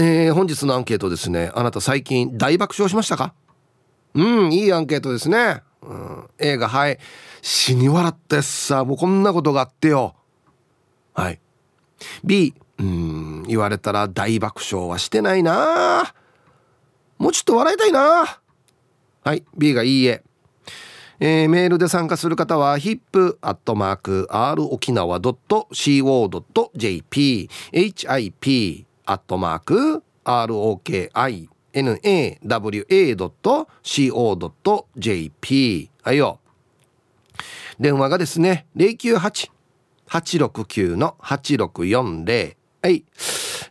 えー、本日のアンケートですね。あなた最近大爆笑しましたか？うんいいアンケートですね、うん、映画はい。死に笑ったさもうこんなことがあってよ。はい。B うん言われたら大爆笑はしてないな。もうちょっと笑いたいな。はい B がいいえ。えー、メールで参加する方は hip.r 沖縄 .co.jp hip アットマーク ROKINAWA.CO.jp はいよ。電話がですね098-869-8640はい、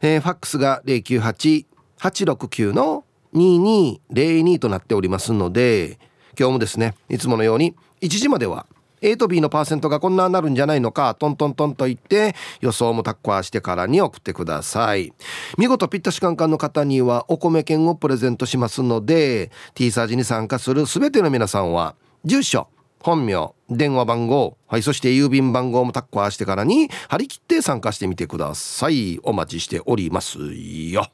えー、ファックスが098-869の2202となっておりますので今日もですねいつものように1時までは A と B のパーセントがこんななるんじゃないのかトントントンと言って予想もタッカーしてからに送ってください。見事ピッタシカンカンの方にはお米券をプレゼントしますので T サージに参加する全ての皆さんは住所本名電話番号はいそして郵便番号もタッカーしてからに張り切って参加してみてください。お待ちしておりますよ。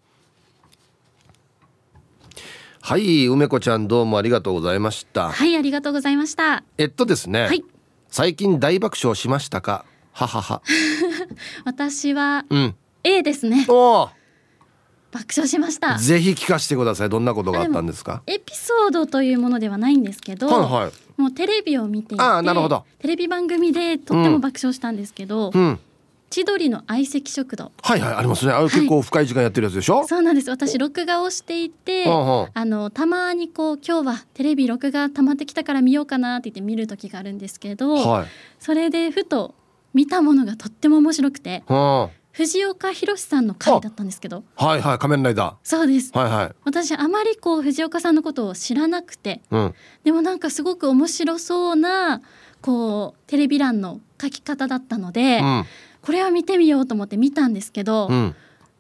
はい梅子ちゃんどうもありがとうございました。はいありがとうございました。えっとですね、はい、最近大爆笑しましたか？ははは。私は、うん、A ですね。お爆笑しました。ぜひ聞かせてください。どんなことがあったんですか？エピソードというものではないんですけど、はいはい、もうテレビを見ていてあなるほど。テレビ番組でとっても爆笑したんですけど、うん、千鳥の相席食堂。はいはいありますね。あれ結構深い時間やってるやつでしょ、はい、そうなんです。私録画をしていて、あのたまにこう今日はテレビ録画溜まってきたから見ようかなって言って見る時があるんですけど、はい、それでふと見たものがとっても面白くて、はあ、藤岡弘さんの回だったんですけど。はいはい仮面ライダー。そうです。はいはい。私あまりこう藤岡さんのことを知らなくて、うん、でもなんかすごく面白そうなこうテレビ欄の書き方だったので、うんこれは見てみようと思って見たんですけど、うん、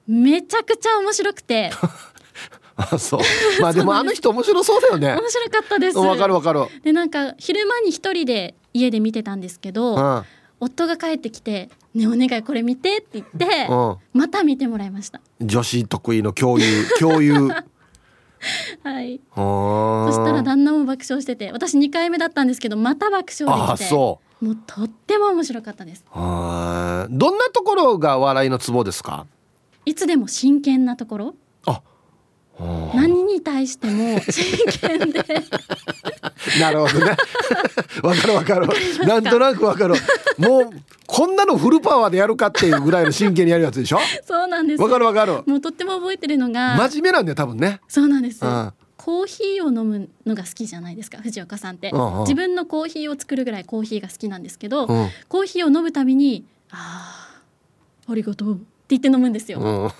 めちゃくちゃ面白くて。あそう。まあでもあの人面白そうだよね。面白かったです。わかるわかる。でなんか昼間に一人で家で見てたんですけど、うん、夫が帰ってきて「ねお願いこれ見て」って言って、うん、また見てもらいました。女子得意の共有共有。はい。そしたら旦那も爆笑してて私2回目だったんですけどまた爆笑できて。あそうもうとっても面白かったです。はどんなところが笑いのツボですか？いつでも真剣なところ。あ何に対しても真剣で。なるほどね。わかるわかる。なんとなくわかる。もうこんなのフルパワーでやるかっていうぐらいの真剣にやるやつでしょ？そうなんです。わかるわかる。もうとっても覚えてるのが。真面目なんだよ多分ね。そうなんです、うんコーヒーを飲むのが好きじゃないですか藤岡さんって、うんうん、自分のコーヒーを作るぐらいコーヒーが好きなんですけど、うん、コーヒーを飲むたびに「ああありがとう」って言って飲むんですよ。うん、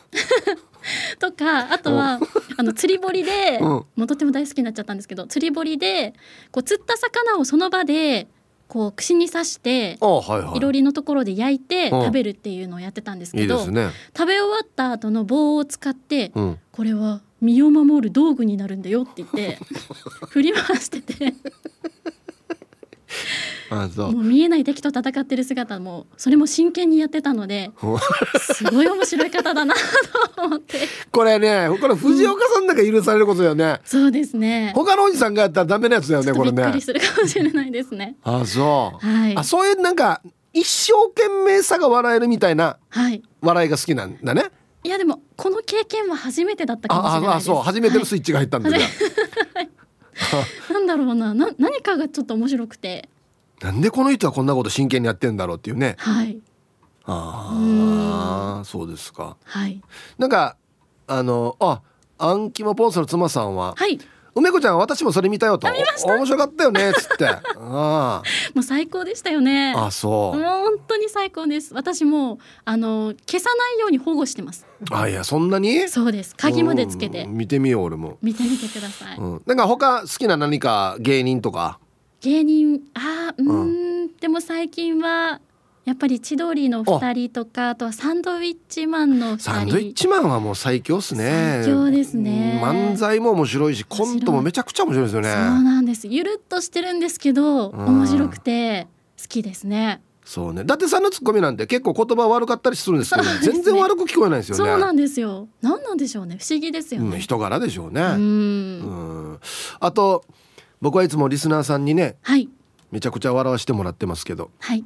とかあとは、あの釣り堀で、うん、もうとっても大好きになっちゃったんですけど釣り堀でこう釣った魚をその場でこう串に刺していろりのところで焼いて食べるっていうのをやってたんですけど、いいね、食べ終わった後の棒を使って、うん、これは身を守る道具になるんだよって言って 振り回してて。あそう。もう見えない敵と戦ってる姿もそれも真剣にやってたのですごい面白い方だなと思って。これねこれ藤岡さんだけ許されることだよね、うん、そうですね。他のおじさんがやったらダメなやつだよねこれね。びっくりするかもしれないですね。あそう、はい、あそういうなんか一生懸命さが笑えるみたいな笑いが好きなんだね、はいいやでもこの経験は初めてだったかもしれないです。ああそう初めてのスイッチが入ったんだ、はい、なんだろうなな何かがちょっと面白くて。なんでこの人はこんなこと真剣にやってんだろうっていうね。はい。ああそうですか。はい。なんかあのあアンキモポンスの妻さんははい梅子ちゃん私もそれ見たよと。面白かったよねっつって。あ あもう最高でしたよね。あそう。もう本当に最高です。私もあの消さないように保護してます。あいやそんなに？そうです。鍵までつけて。見てみよう俺も。見てみてください、うん、なんか他好きな何か芸人とか？芸人あうん、うん、でも最近はやっぱり千鳥の二人とかあ。とはサンドウィッチマンのサンドウィッチマンはもう最強っすね。最強ですね。漫才も面白いしコントもめちゃくちゃ面白いですよね。そうなんです。ゆるっとしてるんですけど、面白くて好きですね。そうね。伊達さんのツッコミなんて結構言葉悪かったりするんですけど、ね、全然悪く聞こえないですよね。そうなんですよ。何なんでしょうね。不思議ですよね、うん、人柄でしょうね。うん。あと僕はいつもリスナーさんにね、はい、めちゃくちゃ笑わしてもらってますけど、はい、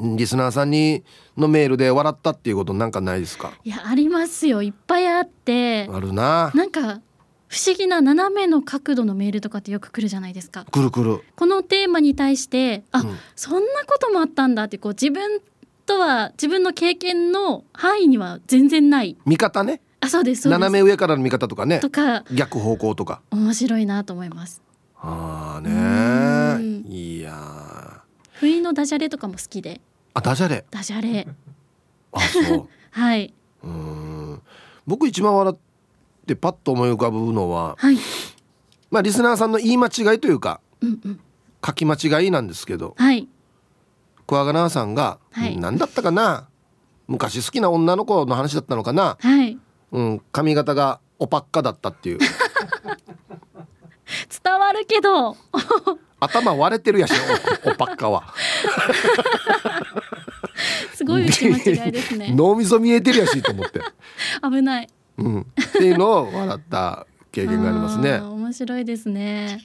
リスナーさんにのメールで笑ったっていうことなんかないですか？いやありますよいっぱいあってあるななんか不思議な斜めの角度のメールとかってよく来るじゃないですか。来る来る。このテーマに対してあ、うん、そんなこともあったんだってこう自分とは自分の経験の範囲には全然ない見方ね。あそうです斜め上からの見方とかね。とか逆方向とか。面白いなと思います。ああねいや。不意のダジャレとかも好きで。あダジャレ。ダジャレ。あそう。はい。うん。僕一番笑っってパッと思い浮かぶのは、はい、まあリスナーさんの言い間違いというか、うんうん、書き間違いなんですけど、はい、クワガナーさんが、はい、何だったかな？昔好きな女の子の話だったのかな、はい。うん、髪型がおパッカだったっていう伝わるけど頭割れてるやしおパッカはすごい打ち間違いですね脳みそ見えてるやしと思って危ないうん、っていうのを笑った経験がありますね。面白いですね。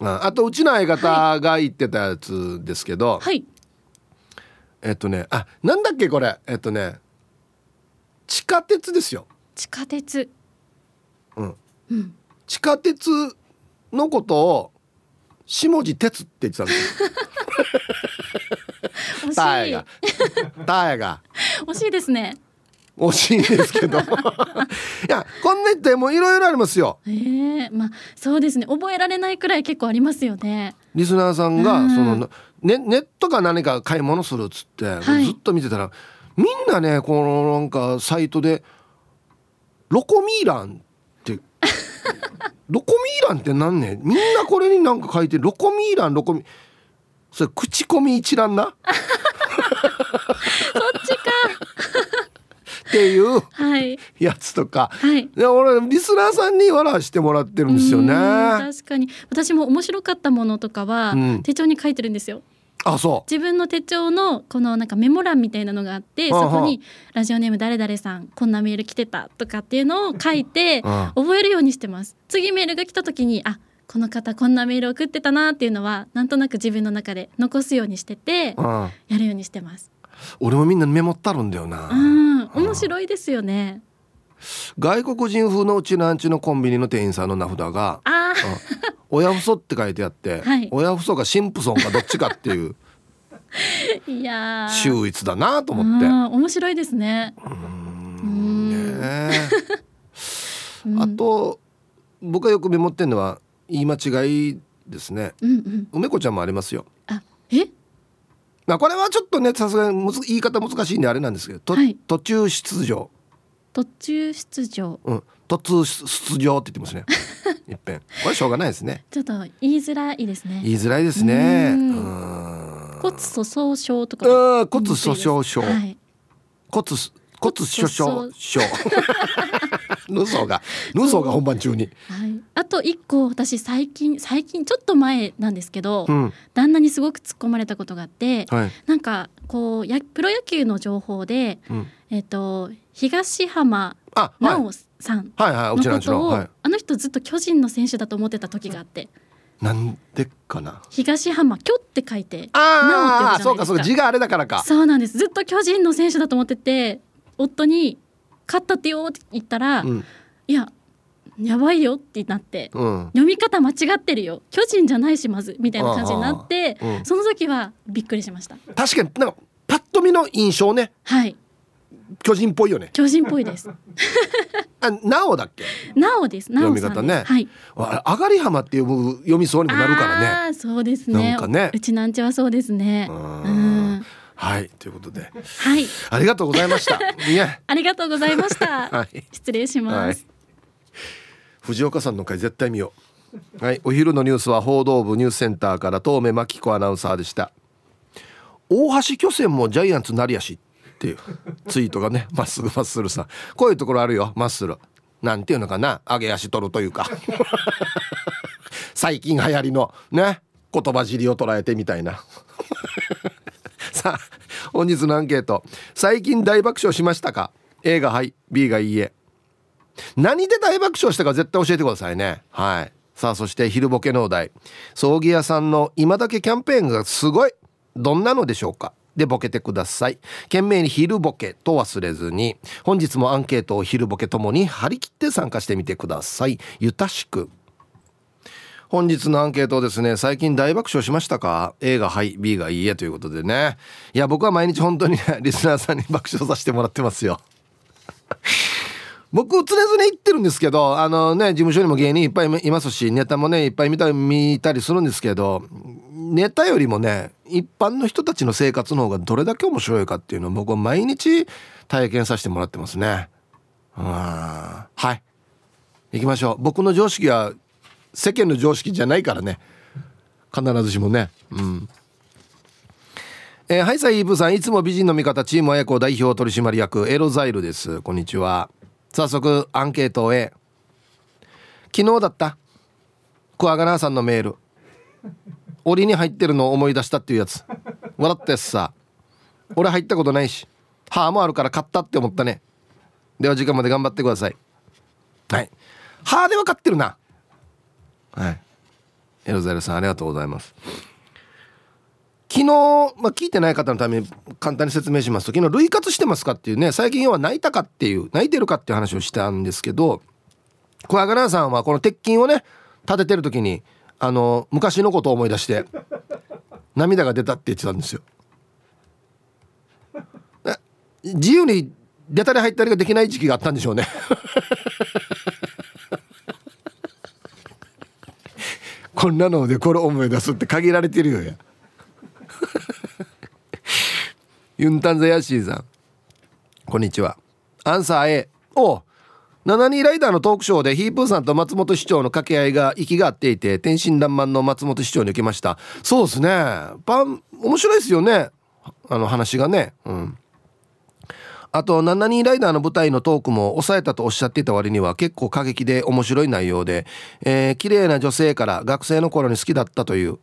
あとうちの相方が言ってたやつですけど、はい、えっとねあなんだっけこれえっとね地下鉄ですよ。地下鉄。うん。うん、地下鉄のことを下地鉄って言ってたんですよ。惜しい。ターが。ターが。惜しいですね。惜しいんですけど いやこんなってもういろいろありますよええー、まあそうですね覚えられないくらい結構ありますよねリスナーさんが、そのネネットか何か買い物するっつって、はい、ずっと見てたらみんなねこのなんかサイトでロコミーラン ロコミーランってなん？ねみんなこれになんか書いてロコミーランロコミそれ口コミ一覧な？そっちか。っていうはい。やつとか、はい、で俺リスナーさんに笑わしてもらってるんですよね。確かに。私も面白かったものとかは、手帳に書いてるんですよあそう自分の手帳のこのなんかメモ欄みたいなのがあってそこに「ラジオネーム誰々さんこんなメール来てた」とかっていうのを書いて覚えるようにしてます。次メールが来た時にあこの方こんなメール送ってたなっていうのはなんとなく自分の中で残すようにしててやるようにしてます。俺もみんなメモったるんだよな。うん面白いですよね。外国人風のうちなんちのコンビニの店員さんの名札が「あ 親父って書いてあって、はい、親父がシンプソンかどっちかっていう。いや秀逸だなと思って。面白いですね。うん。ねあと僕がよくメモってんのは言い間違いですね、うんうん、梅子ちゃんもありますよ。あえ？まあこれはちょっとねさすがに言い方難しいんであれなんですけど、はい、途中出場。途中出場。うん。途中出場って言ってますねいっぺんこれしょうがないですね。ちょっと言いづらいですね。言いづらいですね。骨粗鬆症とか。うん。骨粗鬆症、はい、骨骨粗鬆症。ヌソがヌソが本番中に、はい、あと一個私最近最近ちょっと前なんですけど、うん、旦那にすごく突っ込まれたことがあって、はい、なんかこうやプロ野球の情報で、うん、えっ、ー、と東浜直さんのことを、あの人ずっと巨人の選手だと思ってた時があって。なんでかな？東浜巨って書いてああそうかそうか字があれだからか。そうなんです。ずっと巨人の選手だと思ってて夫に勝ったってよって言ったら、うん、いややばいよってなって、うん、読み方間違ってるよ。巨人じゃないしまずみたいな感じになって、うん、その時はびっくりしました。確かになんかパッと見の印象ね。はい巨人っぽいよね。巨人っぽいです。あなおだっけ？なおです。読み方ね。はい。あがり浜って読む読みそうにもなるからね。あそうですね。なんかね。うちなんちはそうですね。うん。はいということで。はい。ありがとうございました。ありがとうございました、はい、失礼します、はい、藤岡さんの回絶対見よう。はい。お昼のニュースは報道部ニュースセンターから遠目真紀子アナウンサーでした。大橋巨船もジャイアンツなりやしっていう。ツイートがねまっすぐまっすぐさこういうところあるよまっすぐなんていうのかな上げ足取るというか。最近流行りのね言葉尻を捉えてみたいな。さあ本日のアンケート。最近大爆笑しましたか？A がはい B がいいえ。何で大爆笑したか絶対教えてくださいね。はい。さあそして昼ボケのお題。葬儀屋さんの今だけキャンペーンがすごい。どんなのでしょうか？でボケてください。懸命に昼ボケと忘れずに本日もアンケートを昼ボケともに張り切って参加してみてください。ゆたしく。本日のアンケートですね最近大爆笑しましたか？A がはい B がいいえということでね。いや僕は毎日本当にねリスナーさんに爆笑させてもらってますよ。僕常々言ってるんですけどあのね事務所にも芸人いっぱいいますしネタもねいっぱい見た見たりするんですけどネタよりもね一般の人たちの生活の方がどれだけ面白いかっていうのを僕は毎日体験させてもらってますね。はい。行きましょう。僕の常識は世間の常識じゃないからね。必ずしもね。うん。えー、はいさいイーブさん。いつも美人の味方チーム親子代表取締役エロザイルです。こんにちは。早速アンケートへ。昨日だった。クワガナーさんのメール。檻に入ってるのを思い出したっていうやつ。笑ったやつさ。俺入ったことないし。歯もあるから買ったって思ったね。では時間まで頑張ってください。はい。歯で分かってるな。はい。エロザイルさんありがとうございます。昨日、まあ、聞いてない方のために簡単に説明しますと昨日類活してますかっていうね最近要は泣いたかっていう泣いてるかっていう話をしたんですけど小アガナさんはこの鉄筋をね立ててる時にあの昔のことを思い出して涙が出たって言ってたんですよ。自由に出たり入ったりができない時期があったんでしょうね こんなのでこれ思い出すって限られてるよや。ユンタンザヤシーさんこんにちはアンサー A お72ライダーのトークショーでヒープーさんと松本市長の掛け合いが息が合っていて天真爛漫の松本市長に受けました。そうですね。パン面白いですよね。あの話がね。うん。あと72ライダーの舞台のトークも抑えたとおっしゃっていた割には結構過激で面白い内容で、えー、綺麗な女性から学生の頃に好きだったという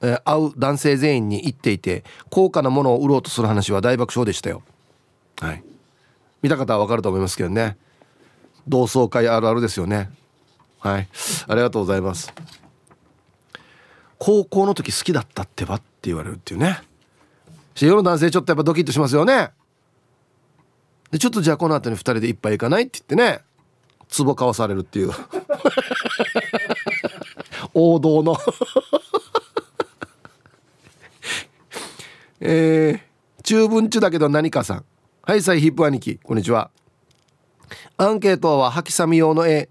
えー、会う男性全員に言っていて高価なものを売ろうとする話は大爆笑でしたよ。はい。見た方は分かると思いますけどね。同窓会あるあるですよね。はい。ありがとうございます。高校の時好きだったってばって言われるっていうね。世の男性ちょっとやっぱドキッとしますよね。でちょっとじゃあこの後に2人で一杯行かないって言ってね。壺買わされるっていう。王道の。えー、中文中だけど何かさん。はいさいヒップ兄貴。こんにちは。アンケートは吐きさみ用の絵。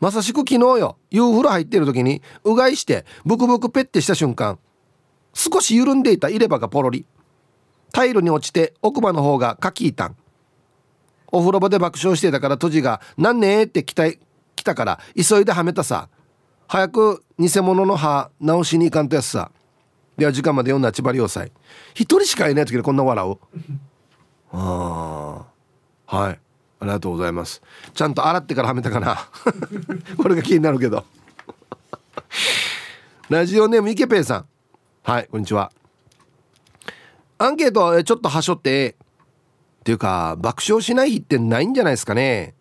まさしく昨日よ。夕風呂入ってる時にうがいしてブクブクペッてした瞬間少し緩んでいた入れ歯がポロリ。タイルに落ちて奥歯の方がカキータン。お風呂場で爆笑してたから閉じが「なんねえ」って来た来たから急いではめたさ。早く偽物の歯直しに行かんとやつさ。では時間まで読んだ千葉良斎一人しかいない時でこんな笑う。ああはいありがとうございます。ちゃんと洗ってからはめたかな。これが気になるけど。ラジオネームイケペイさん。はいこんにちは。アンケートちょっとはしょってっていうか爆笑しない日ってないんじゃないですかね。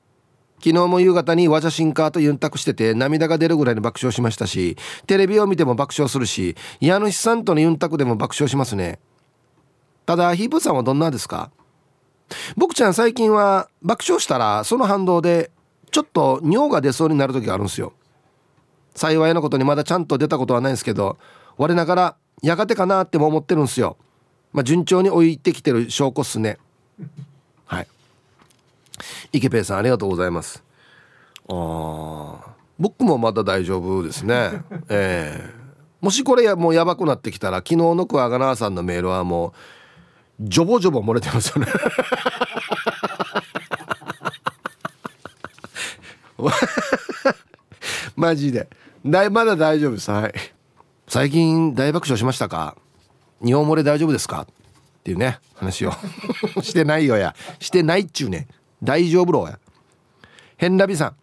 昨日も夕方にワジャシンカーとユンタクしてて涙が出るぐらいに爆笑しましたしテレビを見ても爆笑するし家主さんとのユンタクでも爆笑しますね。ただヒープさんはどんなですか？僕ちゃん最近は爆笑したらその反動でちょっと尿が出そうになる時があるんですよ。幸いなことにまだちゃんと出たことはないんですけど我ながらやがてかなっても思ってるんですよ。まあ順調に置いてきてる証拠っすね。はい。池ペイさんありがとうございます。あ僕もまだ大丈夫ですね。ええ。ー、もしこれもうやばくなってきたら昨日のクワガナーさんのメールはもうジョボジョボ漏れてますよね。マジで。だまだ大丈夫です。はい。最近大爆笑しましたか？日本漏れ大丈夫ですか？っていうね話を してないよや。してないっちゅうね。大丈夫ろうや。変ラビさん。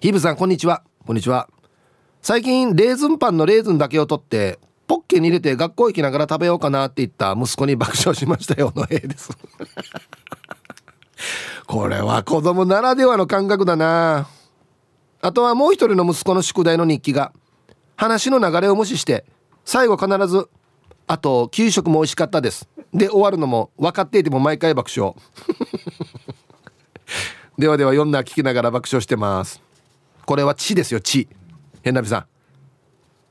ヒブさんこんにちは。こんにちは。最近レーズンパンのレーズンだけを取ってポッケに入れて学校行きながら食べようかなって言った息子に爆笑しましたよ。の絵です。これは子供ならではの感覚だな。あとはもう一人の息子の宿題の日記が話の流れを無視して最後必ず「あと給食も美味しかったです」で終わるのも分かっていても毎回爆笑。ではでは読んだ聞きながら爆笑してます。これは血ですよ血。変なびさん。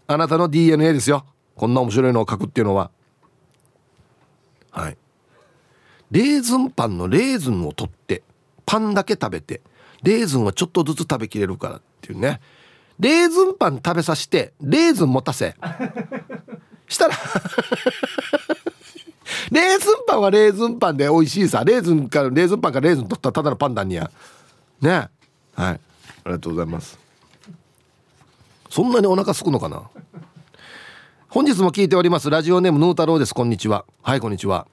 あなたの DNA ですよ。こんな面白いのを書くっていうのははい。レーズンパンのレーズンを取ってパンだけ食べてレーズンはちょっとずつ食べきれるからっていうね。レーズンパン食べさせてレーズン持たせ。したら レーズンパンはレーズンパンで美味しいさ。レーズンからレーズンパンからレーズン取ったらただのパンダにや。ね。はい。ありがとうございます。そんなにお腹すくのかな？本日も聞いております。ラジオネームヌー太郎です。こんにちは。はいこんにちは。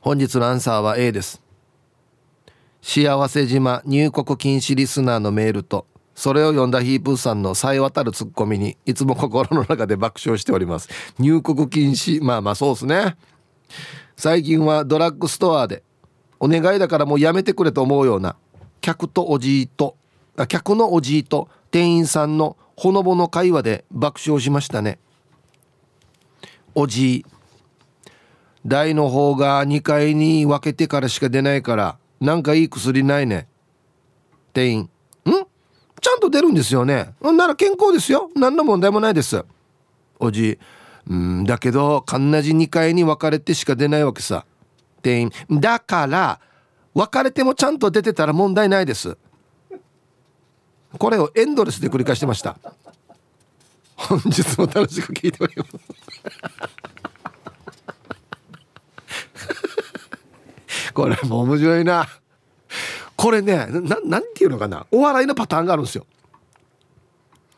本日のアンサーは A です。幸せ島入国禁止リスナーのメールとそれを読んだヒープーさんのさえ渡るツッコミにいつも心の中で爆笑しております。入国禁止まあまあそうですね。最近はドラッグストアでお願いだからもうやめてくれと思うような客とおじいとあ客のおじいと店員さんのほのぼの会話で爆笑しましたね。おじい。台の方が2階に分けてからしか出ないからなんかいい薬ないね。店員。ん？ちゃんと出るんですよね。なら健康ですよ。何の問題もないです。おじうんだけどかんなじ2階に分かれてしか出ないわけさ。店員。だから分かれてもちゃんと出てたら問題ないです。これをエンドレスで繰り返してました。本日も楽しく聞いておりますこれも面白いな。これねななんていうのかな？お笑いのパターンがあるんですよ。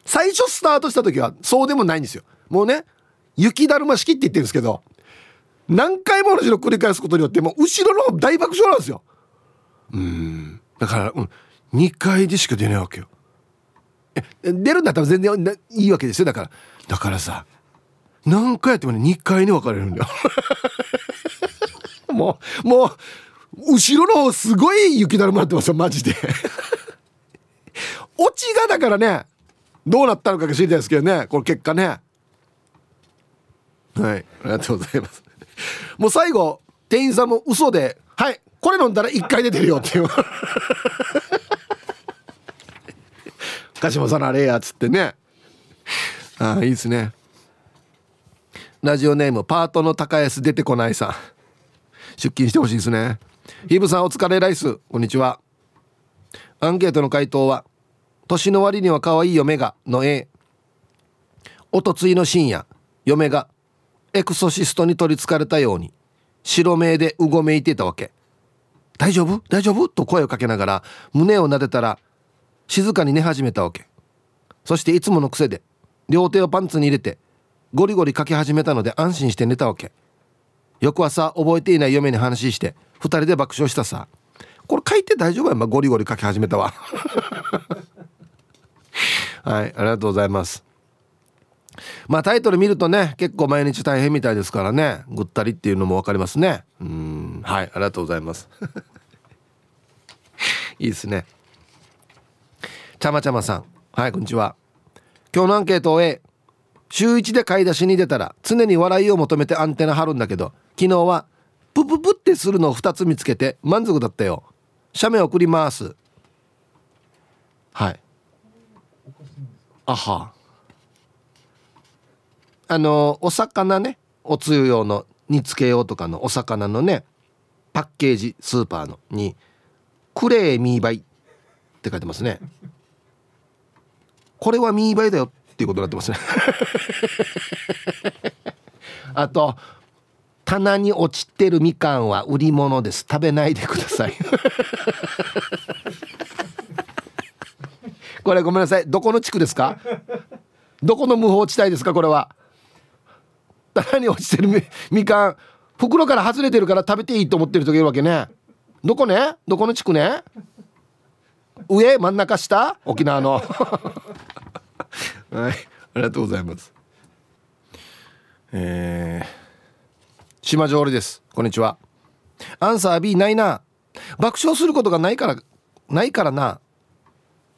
最初スタートした時はそうでもないんですよ。もうね雪だるま式って言ってるんですけど何回も同じの繰り返すことによってもう後ろの大爆笑なんですよ。うん。だから、うん、2回でしか出ないわけよ。出るんだったら全然いいわけですよ。だからだからさ何回やってもね2回に分かれるんだよ。もうもう後ろの方すごい雪だるまってますよマジで。オチがだからねどうなったのか知りたいですけどねこれ結果ね。はいありがとうございます。もう最後店員さんも嘘で「はいこれ飲んだら1回出てるよ」っていう。鹿島さんあれやっつってね。ああいいですね。ラジオネームパートの高安出てこないさん。出勤してほしいですね。ヒブさんお疲れライス。こんにちは。アンケートの回答は年の割には可愛い嫁がの A おとついの深夜嫁がエクソシストに取りつかれたように白目でうごめいてたわけ。大丈夫？大丈夫？と声をかけながら胸を撫でたら静かに寝始めたわけ。そしていつもの癖で両手をパンツに入れてゴリゴリかけ始めたので安心して寝たわけ。翌朝覚えていない嫁に話して2人で爆笑したさ。これ書いて大丈夫やん、まあ、ゴリゴリ書き始めたわ。はいありがとうございます。まあタイトル見るとね結構毎日大変みたいですからね。ぐったりっていうのも分かりますね。うんはいありがとうございます。いいですね。ちゃまちゃまさん。はいこんにちは。今日のアンケートを A 週1で買い出しに出たら常に笑いを求めてアンテナ張るんだけど昨日はプププってするのを2つ見つけて満足だったよ。写メ送ります。はい。あはあのお魚ね。おつゆ用の煮つけ用とかのお魚のねパッケージスーパーのに「クレーミーバイ」って書いてますねこれはミーバイだよっていうことになってますね。あと棚に落ちてるみかんは売り物です。食べないでください。これごめんなさい。どこの地区ですか？どこの無法地帯ですか？これは。棚に落ちてるみみかん。袋から外れてるから食べていいと思ってる人がいるわけね。どこね？どこの地区ね？上？真ん中下？沖縄のはいありがとうございます。えー、島上りです。こんにちは。アンサー B ないな。爆笑することがないからないからな。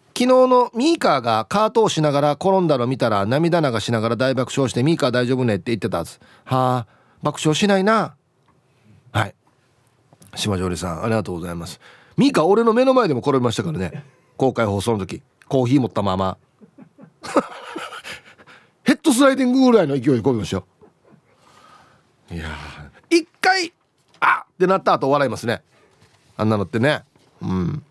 昨日のミーカーがカートをしながら転んだの見たら涙流しながら大爆笑してミーカー大丈夫ねって言ってたはず。はあ爆笑しないな。はい。島上里さんありがとうございます。ミーカー俺の目の前でも転びましたからね。公開放送の時コーヒー持ったまま。ヘッドスライディングぐらいの勢いで転びましたよいや一回あってなった後笑いますね。あんなのってね。うん。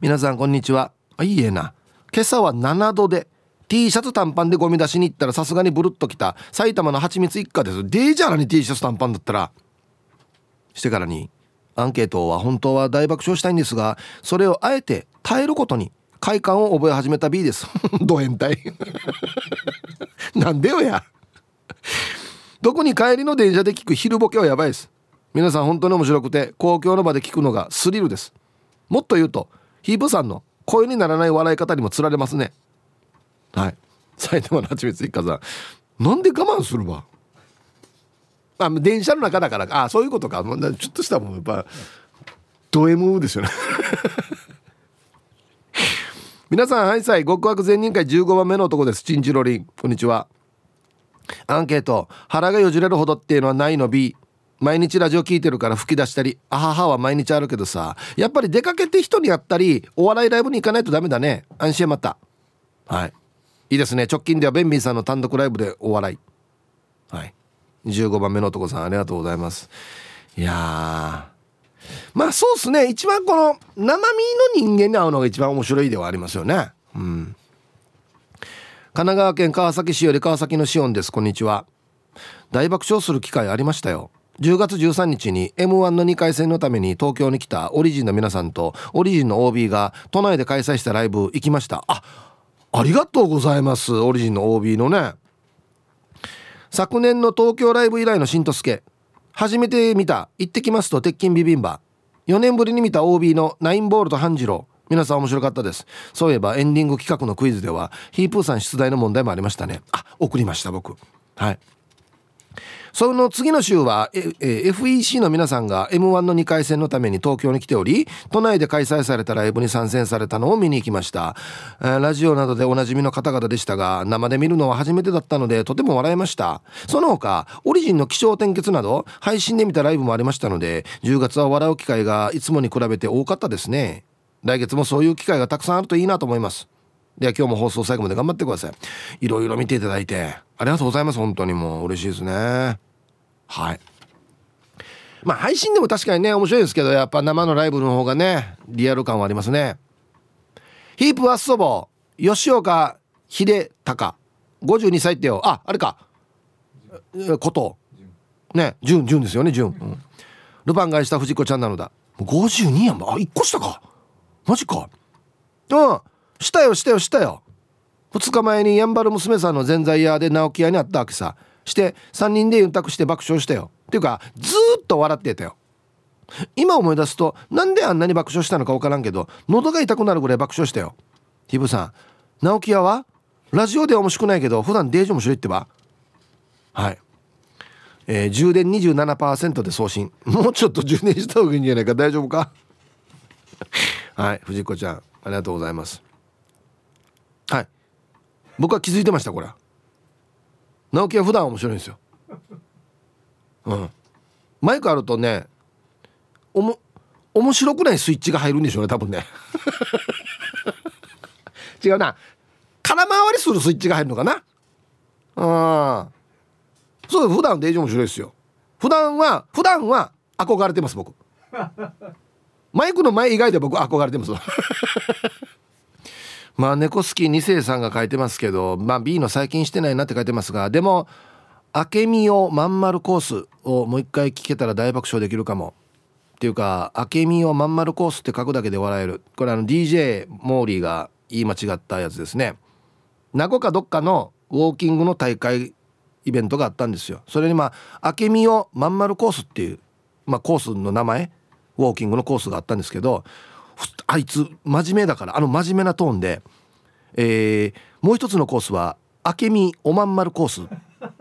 皆さんこんにちは。あいいえな。今朝は7度で T シャツ短パンでゴミ出しに行ったらさすがにブルッときた。埼玉の蜂蜜一家です。デージャーラに T シャツ短パンだったら。してからにアンケートは本当は大爆笑したいんですがそれをあえて耐えることに快感を覚え始めた B です。ド変態。なんでよや。どこに帰りの電車で聞く昼ボケはやばいです。皆さん本当に面白くて公共の場で聞くのがスリルです。もっと言うとヒープさんの声にならない笑い方にもつられますね。はい。埼玉のはちみつ一家さん。なんで我慢するわ。あ電車の中だからあそういうことか。ちょっとしたもんやっぱド M ですよね。皆さんはいさい。極悪善人会15番目の男です。チンチロリン。こんにちは。アンケート。腹がよじれるほどっていうのはないの B 毎日ラジオ聞いてるから吹き出したりあははは毎日あるけどさ。やっぱり出かけて人に会ったりお笑いライブに行かないとダメだね。安心また。はい。いいですね。直近ではベンビーさんの単独ライブでお笑い。はい。15番目の男さんありがとうございます。いやまあそうっすね。一番この生身の人間に会うのが一番面白いではありますよね。うん。神奈川県川崎市より川崎のシオンです。こんにちは。大爆笑する機会ありましたよ。10月13日に m 1の2回戦のために東京に来たオリジンの皆さんとオリジンの OB が都内で開催したライブ行きました。あありがとうございます。オリジンの OB のね。昨年の東京ライブ以来のしんとすけ初めて見た「行ってきます」と「鉄筋ビビンバ」4年ぶりに見た OB のナインボールと半次郎。皆さん面白かったです。そういえばエンディング企画のクイズではヒープーさん出題の問題もありましたね。あ送りました僕。はい。その次の週は、FEC の皆さんが m 1の2回戦のために東京に来ており都内で開催されたライブに参戦されたのを見に行きました、ラジオなどでおなじみの方々でしたが生で見るのは初めてだったのでとても笑いました。その他オリジンの気象転結など配信で見たライブもありましたので10月は笑う機会がいつもに比べて多かったですね。来月もそういう機会がたくさんあるといいなと思います。では今日も放送最後まで頑張ってください。いろいろ見ていただいてありがとうございます。本当にもう嬉しいですね。はい。まあ配信でも確かにね面白いですけどやっぱ生のライブの方がねリアル感はありますね。ヒープアッソボ吉岡秀隆。52歳ってよ。ああれか。こと。ね純純ですよね純、うん、ルパンがした藤子ちゃんなのだ。52やんあ1個下か。マジか。うん。したよしたよしたよ。2日前にやんばる娘さんのぜんざい屋で直木屋にあったわけさ。して3人でユンタクして爆笑したよ。っていうかずっと笑ってたよ。今思い出すとなんであんなに爆笑したのか分からんけど喉が痛くなるぐらい爆笑したよ。ヒブさん直木屋はラジオでは面白くないけど普段デージ面白いってば？はい。えー、充電27%で送信。もうちょっと充電した方がいいんじゃないか？大丈夫か？はい藤子ちゃんありがとうございます。はい。僕は気づいてましたこれ。直樹は普段面白いんですよ。うん。マイクあるとねおも面白くないスイッチが入るんでしょうね多分ね。違うな。空回りするスイッチが入るのかな？うんそう普段デージ面白いですよ。普段は普段は憧れてます僕。マイクの前以外で僕憧れてます。まあ猫好き2世さんが書いてますけどまあ B の最近してないなって書いてますがでも明美をまん丸コースをもう一回聞けたら大爆笑できるかも。っていうか明美をまん丸コースって書くだけで笑える。これあの DJ モーリーが言い間違ったやつですね。名護かどっかのウォーキングの大会イベントがあったんですよ。それにまあ明美をまん丸コースっていう、まあ、コースの名前ウォーキングのコースがあったんですけどあいつ真面目だからあの真面目なトーンで、えー、もう一つのコースは明美おまんまるコースっ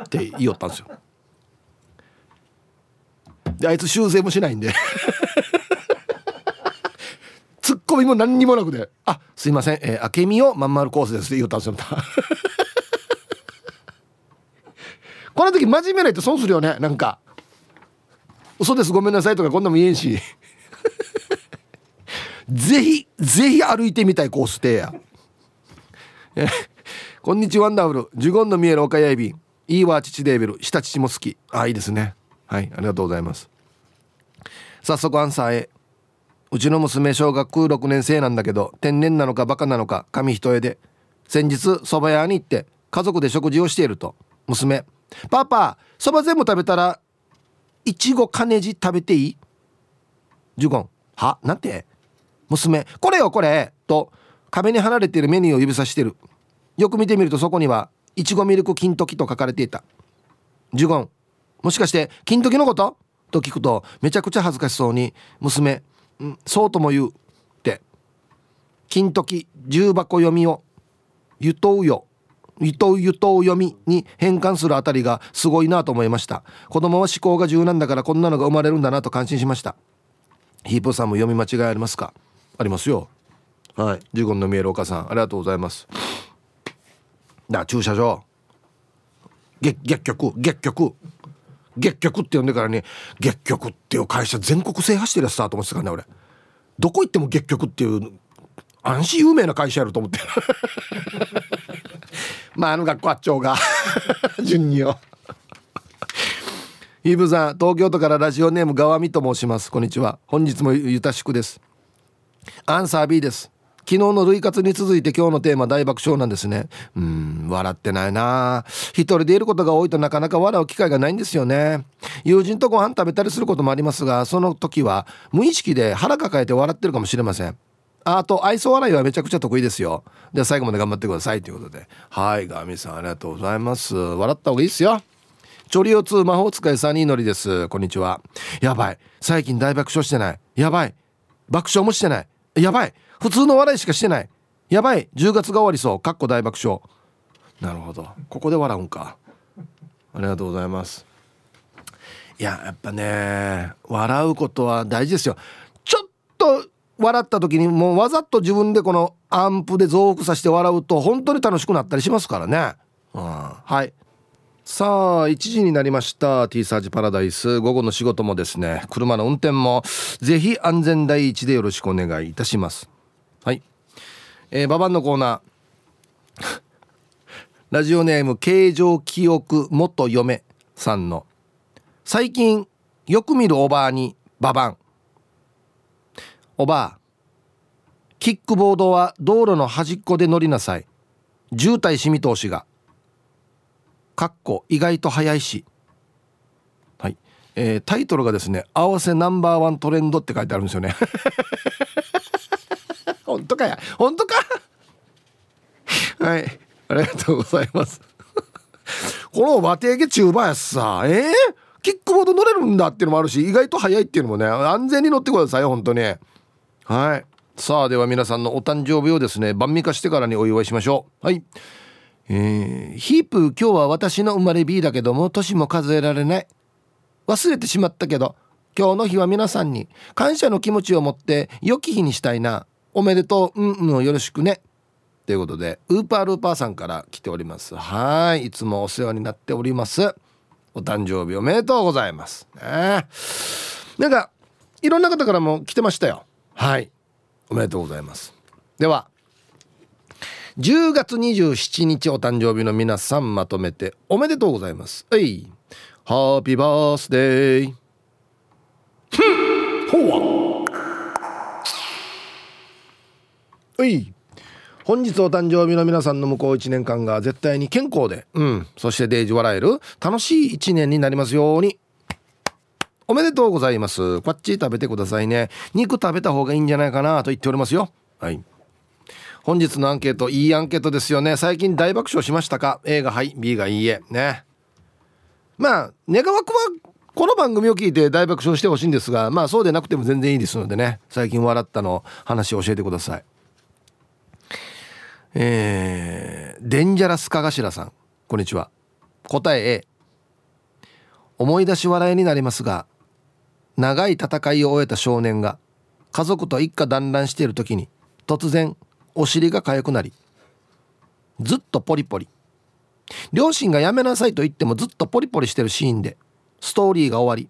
て言いよったんですよ。であいつ修正もしないんで。ツッコミも何にもなくて「あすいません、えー、明美をまん丸コースです」って言ったんですよ この時真面目な人損するよねなんか「嘘ですごめんなさい」とかこんなも言えんし。ぜひぜひ歩いてみたいコースでや。こんにちはワンダフル。ジュゴンの見える岡谷エビいいわ父デーベル。下父も好き。あいいですね。はいありがとうございます。早速アンサーへ。うちの娘小学6年生なんだけど天然なのかバカなのか紙一重で。先日蕎麦屋に行って家族で食事をしていると。娘「パパ蕎麦全部食べたらいちごかねじ食べていい?」ジュゴン「は？なんて?」娘「これよこれ!」と壁に貼られているメニューを指さしてる。よく見てみるとそこにはいちごミルク金時と書かれていた。ジュゴンもしかして金時のこと？と聞くとめちゃくちゃ恥ずかしそうに娘んそうとも言う。って。金時重箱読みをゆとうよ。ゆとうゆとう読みに変換するあたりがすごいなと思いました。子供は思考が柔軟だからこんなのが生まれるんだなと感心しました。ヒープさんも読み間違いありますか？ありますよ。はい。ジュゴンの見えるお母さんありがとうございます。だ駐車場。月月局月局。月局って呼んでからね月局っていう会社全国制覇してるやつだと思ってたからね俺。どこ行っても月局っていう安心有名な会社やると思って。まああの学校あっちょうが。順によ。イブさん東京都からラジオネーム川見と申します。こんにちは。本日もゆたしくですアンサー B です。昨日の類活に続いて今日のテーマ大爆笑なんですね。うん笑ってないな。一人でいることが多いとなかなか笑う機会がないんですよね。友人とご飯食べたりすることもありますがその時は無意識で腹抱えて笑ってるかもしれません。あと愛想笑いはめちゃくちゃ得意ですよ。では最後まで頑張ってくださいということで。はいガミさんありがとうございます。笑った方がいいですよ。チョリオ2魔法使いサニーのりです。こんにちは。やばい。最近大爆笑してない。やばい。爆笑もしてない。やばい。普通の笑いしかしてない。やばい。10月が終わりそう。かっこ大爆笑。なるほど。ここで笑うんか。ありがとうございます。いややっぱね笑うことは大事ですよ。ちょっと笑った時にもうわざと自分でこのアンプで増幅させて笑うと本当に楽しくなったりしますからね、うん、はい。さあ1時になりました。T サージパラダイス。午後の仕事もですね車の運転もぜひ安全第一でよろしくお願いいたします。はい。えー、ババンのコーナー。ラジオネーム形状記憶元嫁さんの。最近よく見るおばあにババンおばあキックボードは道路の端っこで乗りなさい。渋滞しみ通しが。かっこ意外と早いし。はい、えー、タイトルがですね合わせナンバーワントレンドって書いてあるんですよね。本当かや。本当か。はい。ありがとうございます。このバテーゲ中盤やさ。えー、キックボード乗れるんだっていうのもあるし意外と速いっていうのもね安全に乗ってください本当に。はい。さあでは皆さんのお誕生日をですね晩味化してからにお祝いしましょう。はい。えー、ヒープ今日は私の生まれ B だけども年も数えられない。忘れてしまったけど今日の日は皆さんに感謝の気持ちを持って良き日にしたいな。おめでとううんうんよろしくね。ということでウーパールーパーさんから来ております。はいいつもお世話になっております。お誕生日おめでとうございます。ね。なんかいろんな方からも来てましたよ。はいおめでとうございます。では10月27日お誕生日の皆さんまとめておめでとうございますはいハッピーバースデーほわい本日お誕生日の皆さんの向こう1年間が絶対に健康で、うん、そしてデージ笑える楽しい1年になりますように。おめでとうございます。こっち食べてくださいね。肉食べた方がいいんじゃないかなと言っておりますよ。はい。本日のアンケート、いいアンケートですよね。最近大爆笑しましたか ?A がはい、B がいいえ。ね。まあ、願わくはこの番組を聞いて大爆笑してほしいんですが、まあそうでなくても全然いいですのでね。最近笑ったの話を教えてください。えー、デンジャラスカガシラさんこんにちは答え A 思い出し笑いになりますが長い戦いを終えた少年が家族と一家団らんしている時に突然お尻が痒くなりずっとポリポリ。両親がやめなさいと言ってもずっとポリポリしてるシーンでストーリーが終わり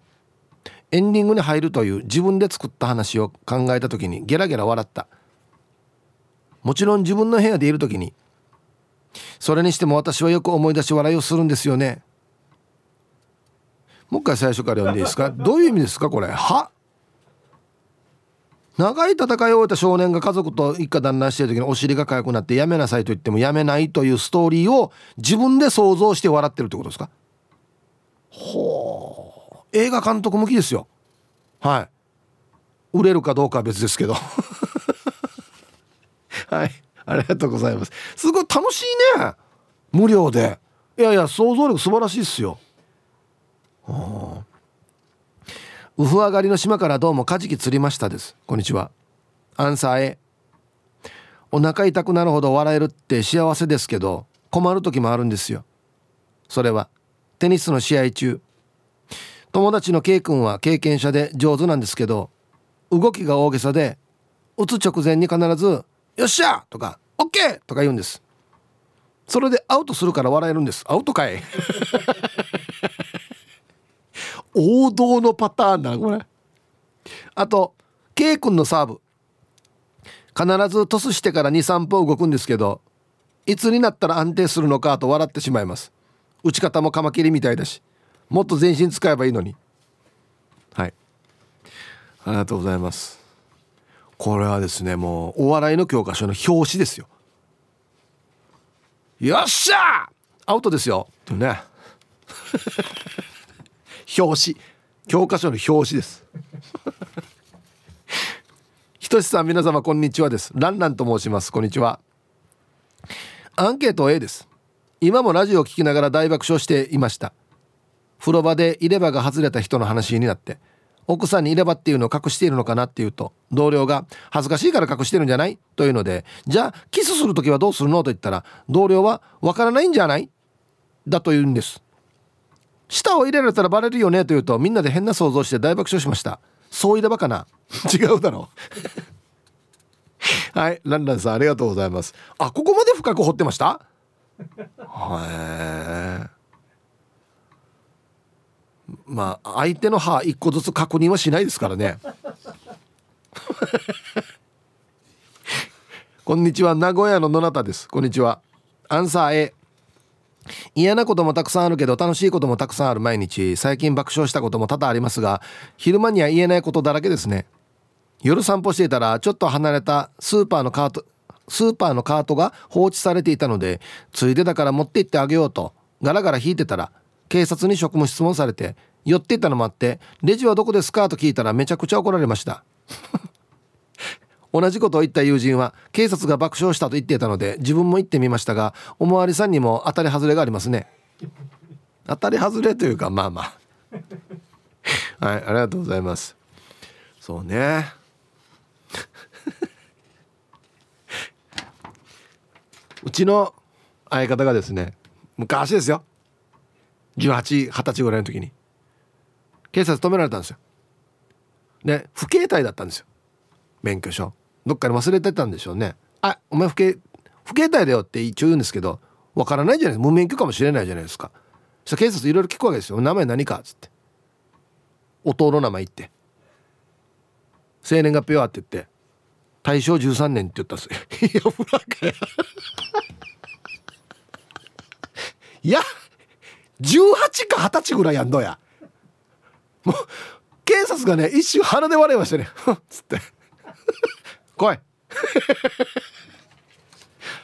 エンディングに入るという自分で作った話を考えた時にゲラゲラ笑った。もちろん自分の部屋でいる時にそれにしても私はよく思い出し笑いをするんですよね。もう一回最初から読んでいいですか？どういう意味ですかこれ？は？長い戦いを終えた少年が家族と一家団らんしてる時にお尻が痒くなってやめなさいと言ってもやめないというストーリーを自分で想像して笑ってるってことですか？ほう。映画監督向きですよ。はい。売れるかどうかは別ですけど。はい。ありがとうございます。すごい楽しいね。無料で。いやいや想像力素晴らしいっすよ。はあ。ウフ上がりの島からどうもカジキ釣りましたです。こんにちは。アンサー A お腹痛くなるほど笑えるって幸せですけど困る時もあるんですよ。それはテニスの試合中。友達の K 君は経験者で上手なんですけど動きが大げさで打つ直前に必ず「よっしゃ!」とか「OK!」とか言うんです。それでアウトするから笑えるんです。アウトかい。王道のパターンだこれ。あと K 君のサーブ。必ずトスしてから23分動くんですけどいつになったら安定するのかと笑ってしまいます。打ち方もカマキリみたいだしもっと全身使えばいいのに。はい。ありがとうございます。これはですねもうお笑いの教科書の表紙ですよ。よっしゃアウトですよ。とね。表紙。教科書の表紙です。ひとしさん皆様こんにちはです。ランランと申します。こんにちは。アンケート A です。今もラジオを聞きながら大爆笑していました。風呂場で入れ歯が外れた人の話になって奥さんに入れ歯っていうのを隠しているのかなっていうと同僚が恥ずかしいから隠してるんじゃない？というのでじゃあキスする時はどうするの？と言ったら同僚はわからないんじゃない？だと言うんです。舌を入れられたらバレるよねと言うとみんなで変な想像して大爆笑しました。そういればかな。違うだろ。う はいランランさんありがとうございます。あここまで深く掘ってました？へえまあ相手の歯一個ずつ確認はしないですからね。こんにちは名古屋の野中です。こんにちは。アンサー A 嫌なこともたくさんあるけど楽しいこともたくさんある毎日。最近爆笑したことも多々ありますが昼間には言えないことだらけですね。夜散歩していたらちょっと離れたスーパーのカートスーパーのカートが放置されていたのでついでだから持って行ってあげようとガラガラ引いてたら警察に職務質問されて寄っていったのもあってレジはどこですかと聞いたらめちゃくちゃ怒られました。同じことを言った友人は警察が爆笑したと言っていたので自分も行ってみましたがおまわりさんにも当たり外れがありますね。当たり外れというかまあまあ。はいありがとうございます。そうね。うちの相方がですね昔ですよ。1820歳ぐらいの時に警察止められたんですよ。で不携帯だったんですよ。免許証。どっかに忘れてたんでしょうね。あお前不携不携帯だよって一応言うんですけどわからないじゃないですか。無免許かもしれないじゃないですか。そし警察いろいろ聞くわけですよ。名前何かっつって。弟の名前言って。生年月日はって言って。大正13年って言ったんですよ。いやブラかやい。や18か20歳ぐらいやんのや。もう警察がね一瞬鼻で笑いましたね。つって。来い。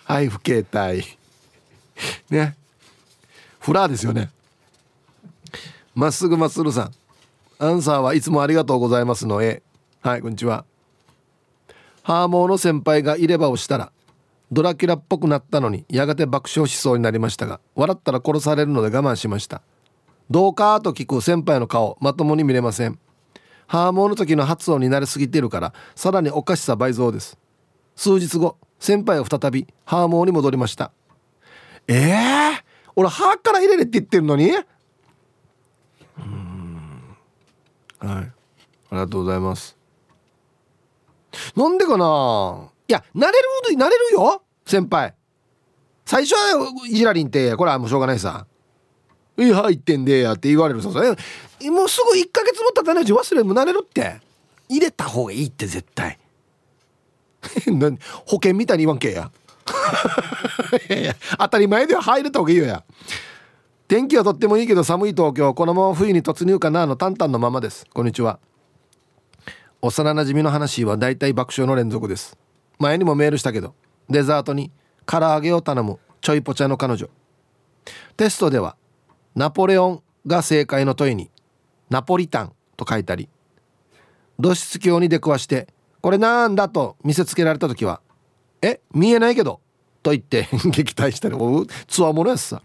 はい不携帯。ね。フラーですよね。まっすぐまっすぐさん。アンサーはいつもありがとうございますのえ。はいこんにちは。ハーモーの先輩が入れ歯をしたらドラキュラっぽくなったのにやがて爆笑しそうになりましたが笑ったら殺されるので我慢しました。どうかと聞く先輩の顔まともに見れません。ハーモの時の発音に慣れすぎてるからさらにおかしさ倍増です。数日後先輩は再びハーモに戻りました。ええー、俺歯から入れれって言ってるのに？うん。はい。ありがとうございます。なんでかな？いや慣れる慣れるよ先輩。最初はいじらりんってこれはもうしょうがないさ「いや言ってんでや」って言われる。そうもうすぐ1ヶ月も経たないうち忘れも慣れるって。入れた方がいいって絶対。保険みたいに言わんけや。当たり前では入れた方がいいよや。天気はとってもいいけど寒い東京このまま冬に突入かなのタンタンのままです。こんにちは。幼なじみの話はだいたい爆笑の連続です。前にもメールしたけどデザートに唐揚げを頼むちょいぽちゃの彼女。テストではナポレオンが正解の問いにナポリタンと書いたり土質鏡に出くわしてこれなんだと見せつけられた時はえ見えないけどと言って 撃退したりつわものやつさ。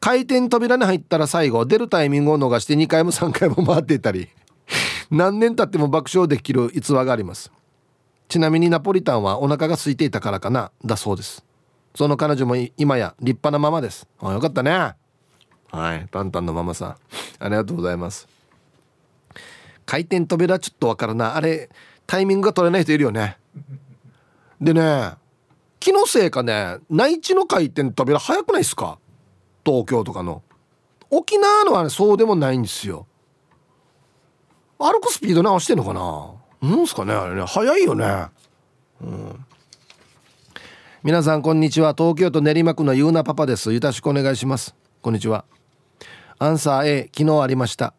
回転扉に入ったら最後出るタイミングを逃して2回も3回も回っていたり。何年経っても爆笑できる逸話があります。ちなみにナポリタンはお腹が空いていたからかなだそうです。その彼女も今や立派なママです。あよかったね。はい。タンタンのママさん。ありがとうございます。回転扉ちょっとわからない。あれタイミングが取れない人いるよね。でね気のせいかね内地の回転扉早くないっすか？東京とかの。沖縄のは、ね、そうでもないんですよ。歩くスピード直してんのかな？なんすかねあれね。早いよね。うん。皆さんこんにちは。東京都練馬区のゆうなパパです。よろしくお願いします。こんにちは。アンサー A 昨日ありました。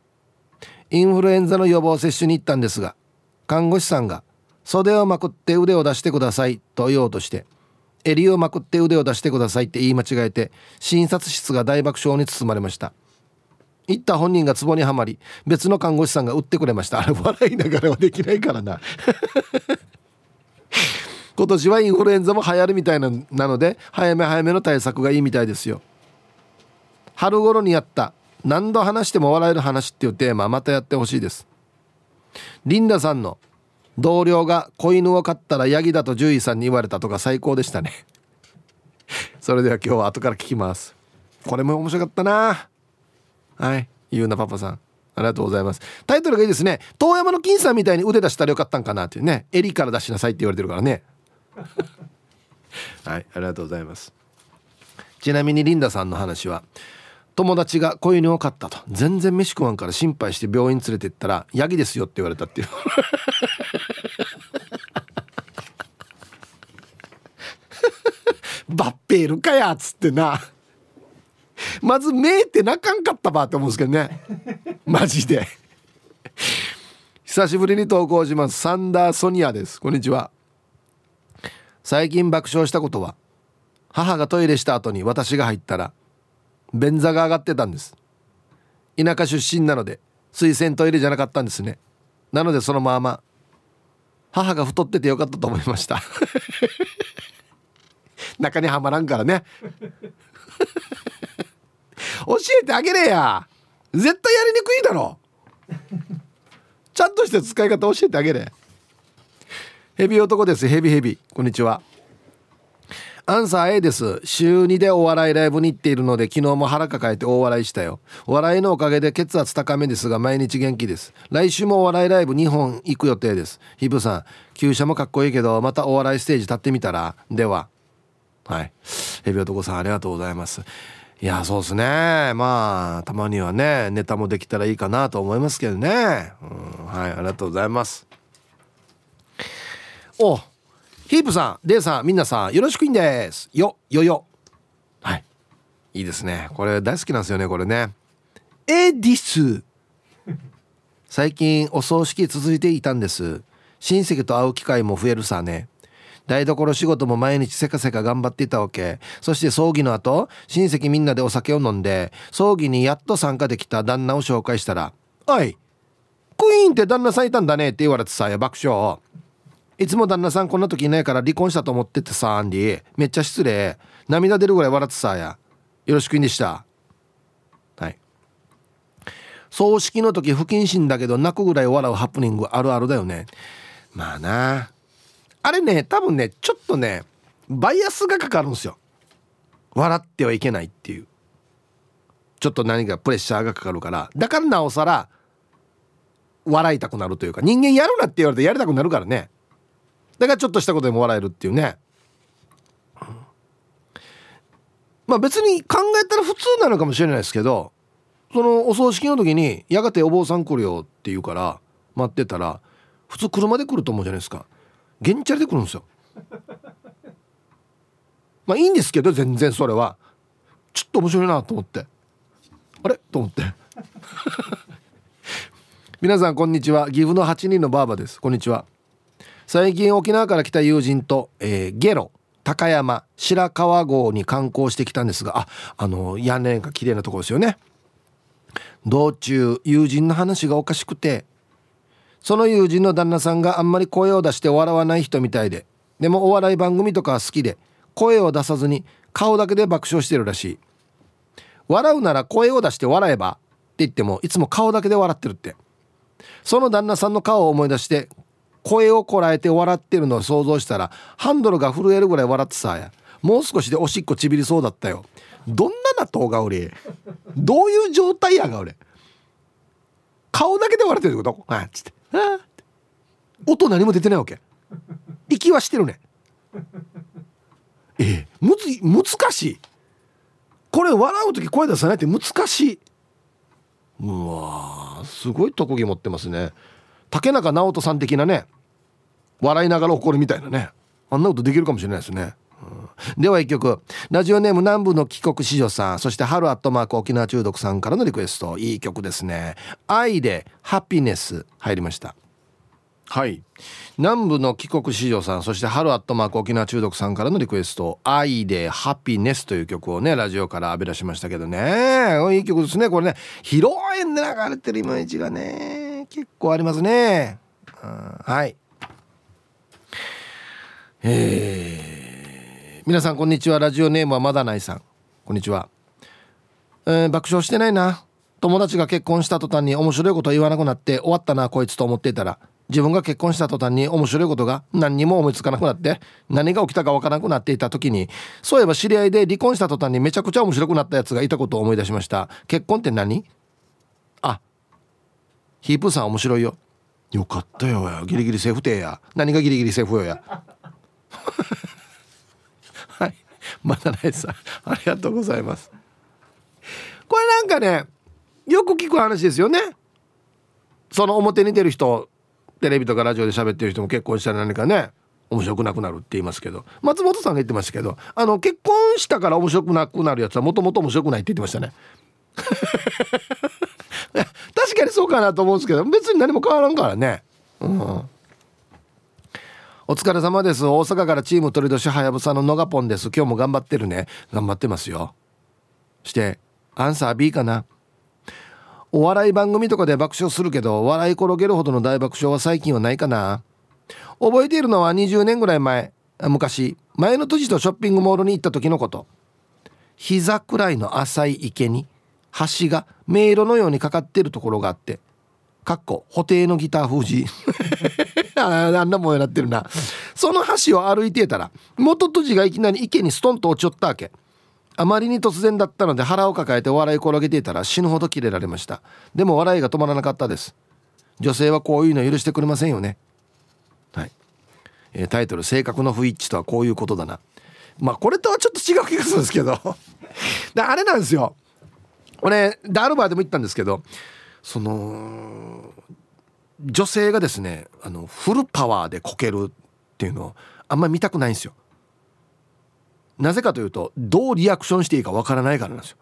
インフルエンザの予防接種に行ったんですが看護師さんが袖をまくって腕を出してくださいと言おうとして襟をまくって腕を出してくださいって言い間違えて診察室が大爆笑に包まれました。行った本人が壺にはまり別の看護師さんが打ってくれました。あれ笑いながらはできないからな。今年はインフルエンザも流行るみたいななので早め早めの対策がいいみたいですよ。春頃にやった何度話しても笑える話っていうテーマまたやってほしいです。リンダさんの同僚が子犬を飼ったらヤギだと獣医さんに言われたとか最高でしたね。それでは今日は後から聞きます。これも面白かったな。はい。ゆうなパパさん。ありがとうございます。タイトルがいいですね。遠山の金さんみたいに腕出したらよかったんかな。っていうね。襟から出しなさいって言われてるからね。はい。ありがとうございます。ちなみにリンダさんの話は友達が子犬を飼ったと。全然飯食わんから心配して病院連れて行ったらヤギですよって言われたっていう。バッペールかやっつってな。まず目ってなかんかったばって思うんですけどね。マジで。久しぶりに投稿します。サンダーソニアです。こんにちは。最近爆笑したことは母がトイレした後に私が入ったら便座が上がってたんです。田舎出身なので水洗トイレじゃなかったんですね。なのでそのまま母が太っててよかったと思いました。中にはまらんからね。教えてあげれや。絶対やりにくいだろ。ちゃんとして使い方教えてあげれ。ヘビ男です。ヘビヘビ。こんにちは。アンサー A です。週2でお笑いライブに行っているので昨日も腹抱えて大笑いしたよ。お笑いのおかげで血圧高めですが毎日元気です。来週もお笑いライブ2本行く予定です。ヒブさん旧車もかっこいいけどまたお笑いステージ立ってみたら？では。はい。ヘビ男さんありがとうございます。いやそうですね。まあたまにはねネタもできたらいいかなと思いますけどね、うん、はいありがとうございます。おヒープさん、デイさん、みんなさん、よろしくいんです。よ、よよ。はい。いいですね。これ大好きなんですよね、これね。エディス。最近お葬式続いていたんです。親戚と会う機会も増えるさね。台所仕事も毎日せかせか頑張っていたわけ。そして葬儀の後、親戚みんなでお酒を飲んで、葬儀にやっと参加できた旦那を紹介したら、おい、クイーンって旦那さんいたんだねって言われてさ、爆笑。いつも旦那さんこんな時いないから離婚したと思っててさアンディめっちゃ失礼。涙出るぐらい笑ってさや。よろしくいんでした。はい。葬式の時不謹慎だけど泣くぐらい笑うハプニングあるあるだよね。まあな。あれね多分ねちょっとねバイアスがかかるんですよ。笑ってはいけないっていう。ちょっと何かプレッシャーがかかるから。だからなおさら笑いたくなるというか人間やるなって言われてやりたくなるからね。だからちょっとしたことでも笑えるっていうね。まあ別に考えたら普通なのかもしれないですけどそのお葬式の時にやがてお坊さん来るよって言うから待ってたら普通車で来ると思うじゃないですか。原チャリで来るんですよ。まあいいんですけど全然それは。ちょっと面白いなと思って。あれ？と思って。皆さんこんにちは。岐阜の8人のばあばです。こんにちは。最近沖縄から来た友人と、えー、ゲロ高山白川郷に観光してきたんですがああの屋根が綺麗なところですよね。道中友人の話がおかしくてその友人の旦那さんがあんまり声を出して笑わない人みたいででもお笑い番組とか好きで声を出さずに顔だけで爆笑してるらしい。笑うなら声を出して笑えばって言ってもいつも顔だけで笑ってるって。その旦那さんの顔を思い出して声をこらえて笑ってるのを想像したらハンドルが震えるぐらい笑ってさや。もう少しでおしっこちびりそうだったよ。どんな納豆が俺どういう状態やが俺顔だけで笑ってるってこと？あっつって。あ音何も出てないわけ。息はしてるね。ええ。むず難しい。これ笑う時声出さないって難しい。うわすごい特技持ってますね。竹中直人さん的なね笑いながら怒るみたいなね。あんなことできるかもしれないですね、うん、では一曲。ラジオネーム南部の帰国子女さん。そして春アットマーク沖縄中毒さんからのリクエスト。いい曲ですね。愛でハピネス。入りました。はい。南部の帰国子女さん。そして春アットマーク沖縄中毒さんからのリクエスト「愛でハピネス」という曲をねラジオから浴び出しましたけどね。いい曲ですね。これね。披露宴で流れてるイメージがね結構ありますね、はい、皆さんこんにちは。ラジオネームはまだないさん。こんにちは、えー、爆笑してないな。友達が結婚した途端に面白いこと言わなくなって終わったなこいつと思っていたら。自分が結婚した途端に面白いことが何にも思いつかなくなって何が起きたかわからなくなっていた時にそういえば知り合いで離婚した途端にめちゃくちゃ面白くなったやつがいたことを思い出しました。結婚って何？あヒープーさん面白いよ。よかったよギリギリセーフテーや。何がギリギリセーフよや。はい。まだないさありがとうございます。これなんかねよく聞く話ですよね。その表に出る人テレビとかラジオで喋ってる人も結婚したら何かね面白くなくなるって言いますけど。松本さんが言ってましたけどあの結婚したから面白くなくなるやつはもともと面白くないって言ってましたねかにそうかなと思うんですけど別に何も変わらんからねうんお疲れ様です大阪からチーム鳥年はやぶさののがぽんです今日も頑張ってるね頑張ってますよしてアンサー B かなお笑い番組とかで爆笑するけど笑い転げるほどの大爆笑は最近はないかな覚えているのは20年ぐらい前昔前の年とショッピングモールに行った時のこと膝くらいの浅い池に橋が迷路のようにかかってるところがあってかっこ布袋のギター封じ。あんなもんになってるな。その橋を歩いてたら元とじがいきなり池にストンと落ちよったわけ。あまりに突然だったので腹を抱えてお笑い転げていたら死ぬほどキレられました。でも笑いが止まらなかったです。女性はこういうの許してくれませんよね。はい、えー、タイトル「性格の不一致とはこういうことだな」まあこれとはちょっと違う気がするんですけど。であれなんですよ。俺ダールバーでも言ったんですけどその女性がですねあのフルパワーでこけるっていうのをあんまり見たくないんですよ。なぜかというとどうリアクションしていいかわからないからなんですよ。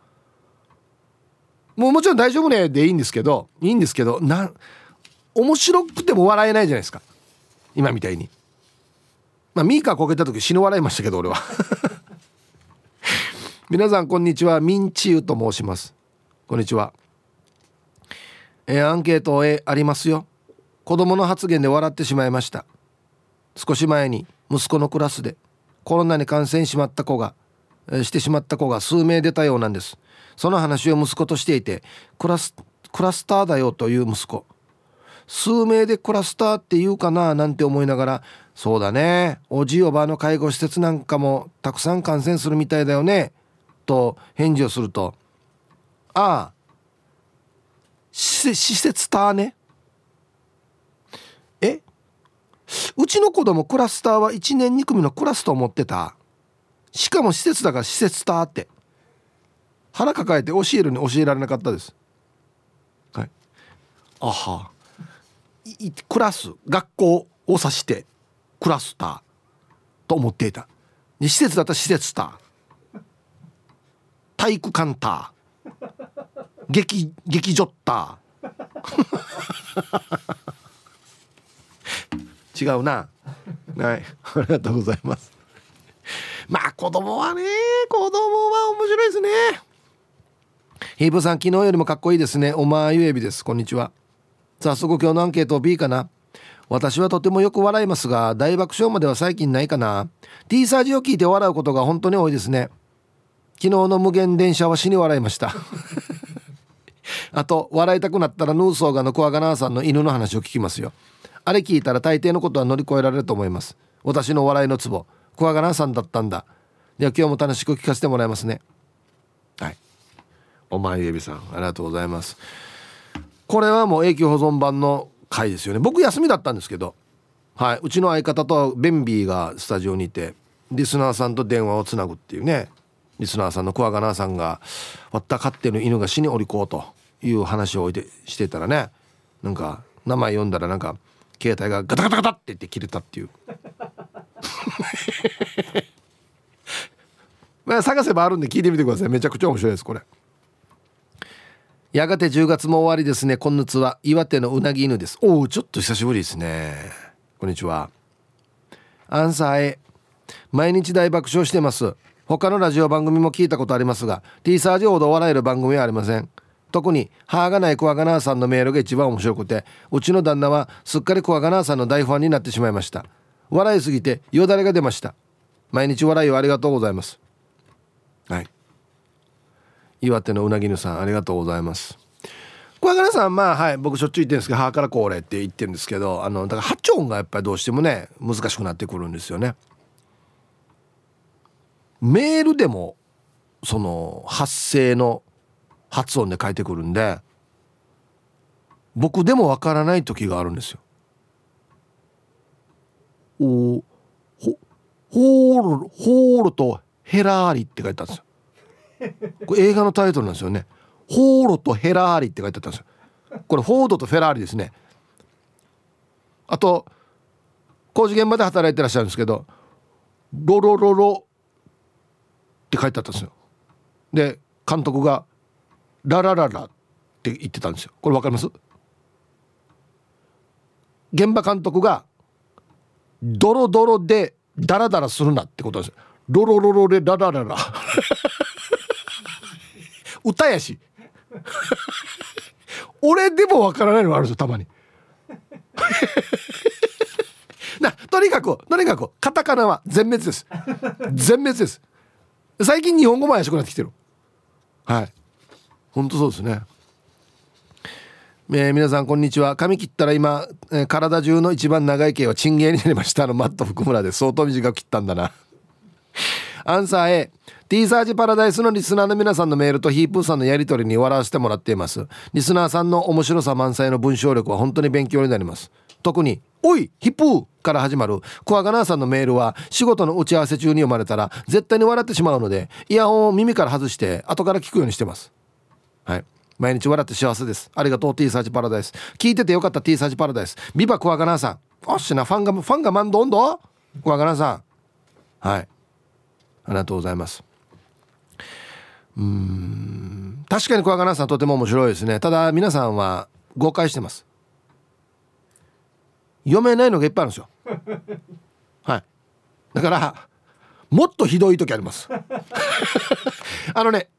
もうもちろん大丈夫ねでいいんですけどいいんですけどな面白くても笑えないじゃないですか。今みたいに。まあミーカーこけた時死ぬ笑いましたけど俺は。皆さんこんにちは。ミンチユと申します。こんにちは。えー、アンケートえありますよ。子供の発言で笑ってしまいました。少し前に息子のクラスでコロナに感染しまった子が、えしてしまった子が数名出たようなんです。その話を息子としていてクラスクラスターだよという息子。数名でクラスターって言うかななんて思いながらそうだね。おじいおばあの介護施設なんかもたくさん感染するみたいだよね。と返事をするとああ。施設ターね。うちの子供クラスターは1年2組のクラスと思ってた。しかも施設だから施設ターって。腹抱えて教えるに教えられなかったです。はい。あは。クラス学校を指してクラスター。と思っていた。施設だったら施設ター。体育館ター 劇劇場ター 違うな。はい。ありがとうございます。まあ子供はね子供は面白いですね。ヒープさん昨日よりもかっこいいですね。おまゆえびです。こんにちは。早速今日のアンケート B かな。私はとてもよく笑いますが大爆笑までは最近ないかな。T サージを聞いて笑うことが本当に多いですね。昨日の無限電車は死に笑いました。あと笑いたくなったらヌーソーガのクワガナーさんの犬の話を聞きますよ。あれ聞いたら大抵のことは乗り越えられると思います。私の笑いのツボ。クワガナーさんだったんだ。では今日も楽しく聞かせてもらいますね。はい。お前エビさんありがとうございます。これはもう永久保存版の回ですよね。僕休みだったんですけど。はい。うちの相方とベンビーがスタジオにいてリスナーさんと電話をつなぐっていうねリスナーさんのクワガナーさんが「割った飼ってる犬が死におりこう」という話を置いてしてたらねなんか名前読んだらなんか携帯がガタガタガタって言って切れたっていう。まあ探せばあるんで聞いてみてください。めちゃくちゃ面白いですこれ。やがて10月も終わりですね。今夏は岩手のうなぎ犬です。おおちょっと久しぶりですね。こんにちは。アンサー A 毎日大爆笑してます。他のラジオ番組も聞いたことありますが T サージほど笑える番組はありません。特に歯がないクワガナーさんのメールが一番面白くてうちの旦那はすっかりクワガナーさんの大ファンになってしまいました。笑いすぎてよだれが出ました。毎日笑いをありがとうございます。はい。岩手のうなぎぬさんありがとうございます。クワガナさんまあはい僕しょっちゅう言ってるんですけど歯からこれって言ってるんですけどあのだから発音がやっぱりどうしてもね難しくなってくるんですよねメールでもその発声の発音で書いてくるんで僕でもわからない時があるんですよ。おほホールホールとヘラーリって書いてあるんですよ。これ映画のタイトルなんですよね。ホールとヘラーリって書いてあったんですよ。これフォードとフェラーリですね。あと工事現場で働いてらっしゃるんですけどロロロロって書いてあったんですよ。で監督が「ララララ」って言ってたんですよ。これわかります？現場監督が「ドロドロでダラダラするな」ってことですよ。ロロロロでララララ 歌やし俺でもわからないのがあるんですよたまに なとにかくとにかくカタカナは全滅です全滅です最近日本語も怪しくなってきてる。はい。本当そうですね。えー、皆さんこんにちは。髪切ったら今、えー、体中の一番長い毛はチンゲーになりました。のマット福村で相当短く切ったんだな。アンサー A T サージパラダイスのリスナーの皆さんのメールとヒープーさんのやり取りに笑わせてもらっています。リスナーさんの面白さ満載の文章力は本当に勉強になります。特に「おいヒップー!」から始まる。クワガナーさんのメールは仕事の打ち合わせ中に読まれたら絶対に笑ってしまうのでイヤホンを耳から外して後から聞くようにしてます。はい。毎日笑って幸せです。ありがとう T サージパラダイス。聞いててよかった T サージパラダイス。ビバクワガナーさん。おっしなファンがファンがマンドンド？クワガナーさん。はい。ありがとうございます。うん。確かにクワガナーさんとても面白いですね。ただ皆さんは誤解してます。読めないのがいっぱいあるんですよ。はい。だからもっとひどい時あります。あのね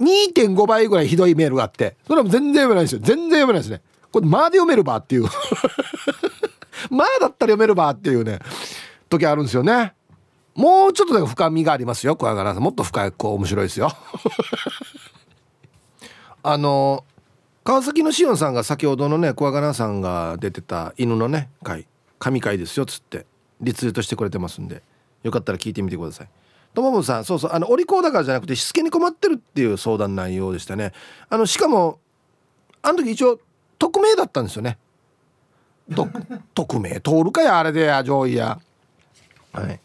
2.5倍ぐらいひどいメールがあってそれは全然読めないですよ。全然読めないですね。これまあで読めるばっていう。まあだったら読めるばっていうね時あるんですよね。もうちょっとで深みがありますよ小川さん。もっと深いこう面白いですよ。あの川崎のしおんさんが先ほどのね小川さんが出てた犬のね回神回ですよっつってリツイートしてくれてますんでよかったら聞いてみてください。ともぶんさんそうそうあのお利口だからじゃなくてしつけに困ってるっていう相談内容でしたね。あのしかもあの時一応匿名だったんですよね。匿名通るかやあれでや上位や。はい。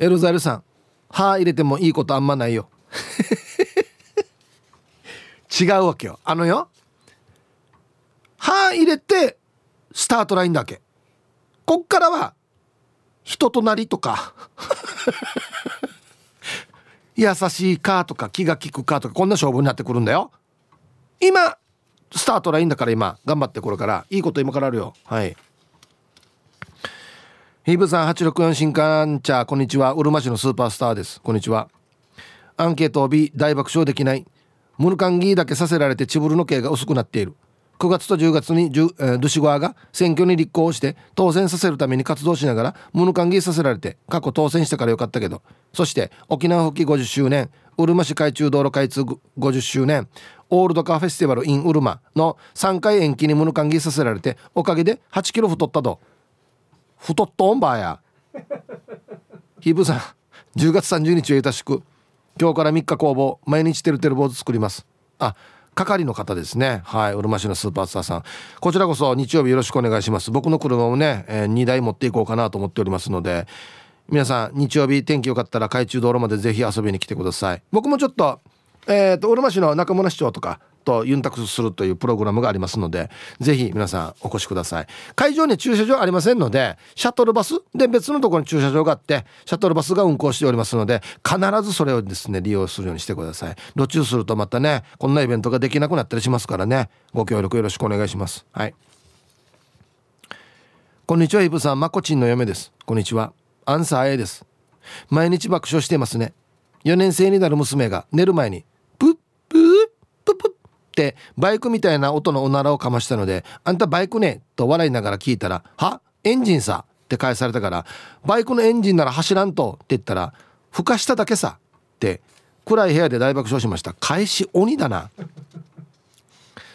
エルザルさん歯入れてもいいことあんまないよ。違うわけよ。あのよ歯入れてスタートラインだけ。こっからは人となりとか 優しいかとか気が利くかとかこんな勝負になってくるんだよ。今スタートラインだから今頑張ってこれから。いいこと今からあるよ。はい。ヒブさん864新刊茶こんにちは。うるま市のスーパースターです。こんにちは。アンケートを B 大爆笑できない。ムルカンギーだけさせられてチブルの毛が薄くなっている。9月と10月にドゥシゴアが選挙に立候補して当選させるために活動しながらムヌカンギーさせられて過去当選したからよかったけど。そして沖縄復帰50周年うるま市海中道路開通50周年オールドカーフェスティバル in ウルマの3回延期にムヌカンギーさせられておかげで8キロ太ったと太っとんばや。ヒブさん10月30日をよろしく。今日から3日工房毎日てるてる坊主作ります。あ係の方ですね。はい。うるま市のスーパースターさん。こちらこそ日曜日よろしくお願いします。僕の車もね、えー、2台持っていこうかなと思っておりますので。皆さん日曜日天気良かったら海中道路までぜひ遊びに来てください。僕もちょっとえっ、ー、とうるま市の中村市長とかとユンタクスするというプログラムがありますのでぜひ皆さんお越しください。会場に駐車場ありませんのでシャトルバスで別のところに駐車場があってシャトルバスが運行しておりますので必ずそれをですね利用するようにしてください。路中するとまたねこんなイベントができなくなったりしますからね。ご協力よろしくお願いします。はい。こんにちはイブさん。まこちんの嫁です。こんにちは。アンサー A です。毎日爆笑していますね。4年生になる娘が寝る前にってバイクみたいな音のおならをかましたので「あんたバイクね」と笑いながら聞いたら「は？エンジンさ」って返されたから「バイクのエンジンなら走らんと」って言ったら「ふかしただけさ」って暗い部屋で大爆笑しました返し鬼だな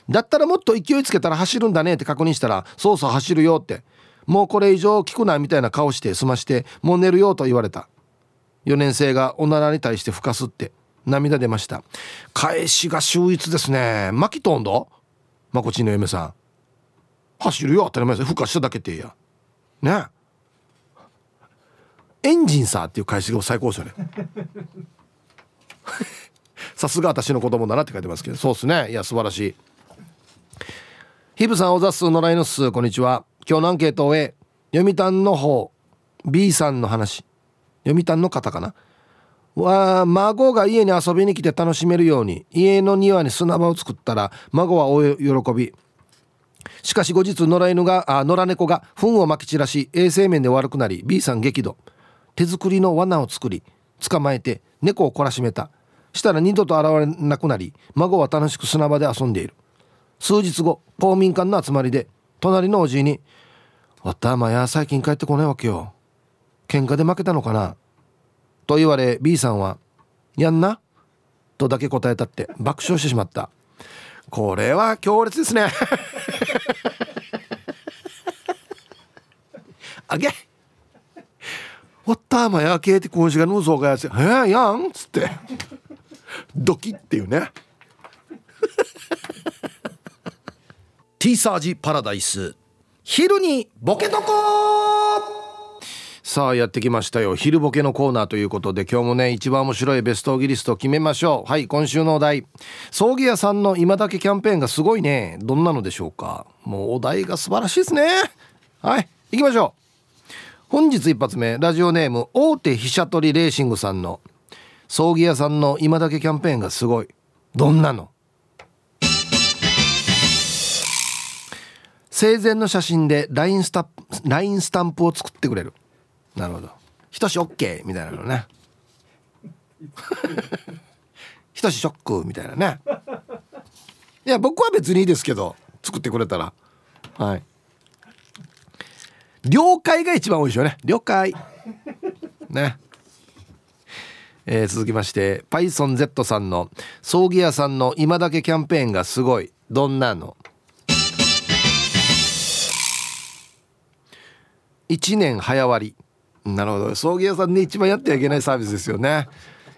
だったらもっと勢いつけたら走るんだねって確認したら「そうそう走るよ」ってもうこれ以上聞くなみたいな顔して済ましてもう寝るよと言われた。4年生がおならに対してふかすって。涙出ました。返しが秀逸ですね。マキトンドまこちの嫁さん。走るよ当たり前ですふかしただけっていいや。ね。エンジンさっていう返しが最高ですよね。さすが私の子供だなって書いてますけど。そうっすね。いや素晴らしい。ヒブさんおざすのらいのすこんにちは。今日のアンケートを終え読谷の方。B さんの話。読谷の方かな。わ孫が家に遊びに来て楽しめるように家の庭に砂場を作ったら孫は大喜び。しかし後日野良犬があ野良猫が糞をまき散らし衛生面で悪くなり B さん激怒。手作りの罠を作り捕まえて猫を懲らしめた。したら二度と現れなくなり孫は楽しく砂場で遊んでいる。数日後公民館の集まりで隣のおじいに「わたまや最近帰ってこないわけよ。喧嘩で負けたのかな?と言われ B さんは「やんな?」とだけ答えたって爆笑してしまった。これは強烈ですね。あげ。わったまやけって今週がぬそうがやつ「えー、やん?」っつって。ドキっていうね。ティーサージパラダイス。昼にボケとこさあやってきましたよ。昼ボケのコーナーということで今日もね一番面白いベストオギリストを決めましょう。はい今週のお題。葬儀屋さんの今だけキャンペーンがすごいね。どんなのでしょうか。もうお題が素晴らしいですね。はい行きましょう。本日一発目ラジオネーム大手飛車取りレーシングさんの。葬儀屋さんの今だけキャンペーンがすごい。どんなの？生前の写真で LINE スタ LINE スタンプを作ってくれる。なるほど。ひとし OK みたいなのね。ひとしショックみたいなね。いや僕は別にいいですけど作ってくれたら。はい。了解が一番多いでしょうね。了解。ね。えー、続きまして PythonZ さんの葬儀屋さんの今だけキャンペーンがすごい。どんなの？1年早割。なるほど。葬儀屋さんで一番やってはいけないサービスですよね。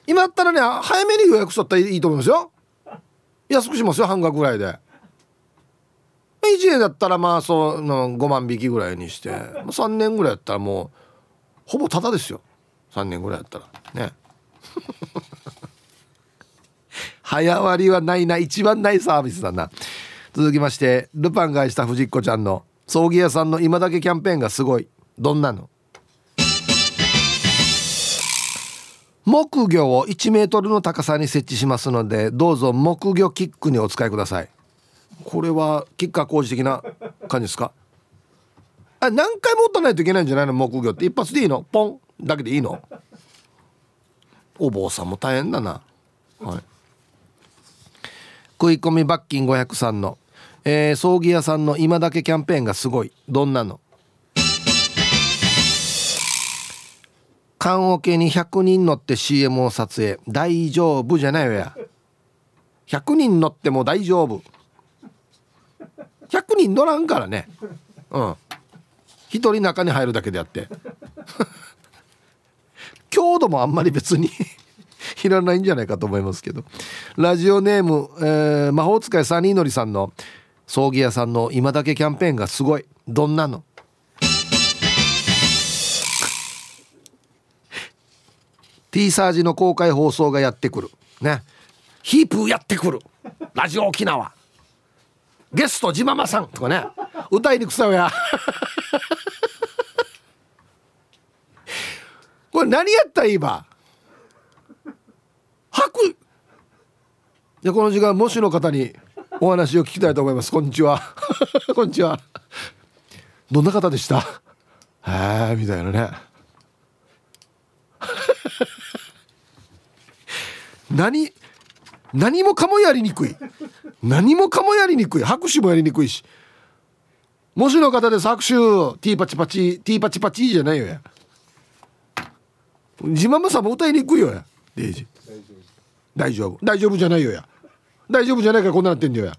今だったらね早めに予約しとったらいいと思いますよ。安くしますよ半額ぐらいで。1年だったらまあそう5万引きぐらいにして。3年ぐらいやったらもうほぼタダですよ。3年ぐらいやったら。ね。早割りはないな一番ないサービスだな。続きましてルパンがした藤子ちゃんの葬儀屋さんの今だけキャンペーンがすごい。どんなの木魚を1メートルの高さに設置しますのでどうぞ木魚キックにお使いください。これはキッカー工事的な感じですか？あ何回も打たないといけないんじゃないの？木魚って一発でいいの？ポン！だけでいいの？お坊さんも大変だな。はい。食い込み罰金503の、えー、葬儀屋さんの今だけキャンペーンがすごい。どんなの？棺桶に100人乗って CM を撮影。大丈夫じゃないわや。100人乗っても大丈夫。100人乗らんからね。うん。1人中に入るだけであって。強度もあんまり別に いらないんじゃないかと思いますけど。ラジオネーム、えー、魔法使いサニーのりさんの葬儀屋さんの今だけキャンペーンがすごい。どんなの？T サージの公開放送がやってくる。ね。ヒープーやってくる。ラジオ沖縄。ゲストジママさんとかね。歌いにくさや。これ何やったらいいば？吐く。じゃこの時間もしの方にお話を聞きたいと思います。こんにちは。こんにちは。どんな方でした？へえみたいなね。何何もかもやりにくい。何もかもやりにくい。拍手もやりにくいし。もしの方です拍手ティーパチパチティーパチパチじゃないよや。自慢さんも歌いにくいよや。デイジ。大丈夫。大丈夫じゃないよや。大丈夫じゃないからこんななってんだよや。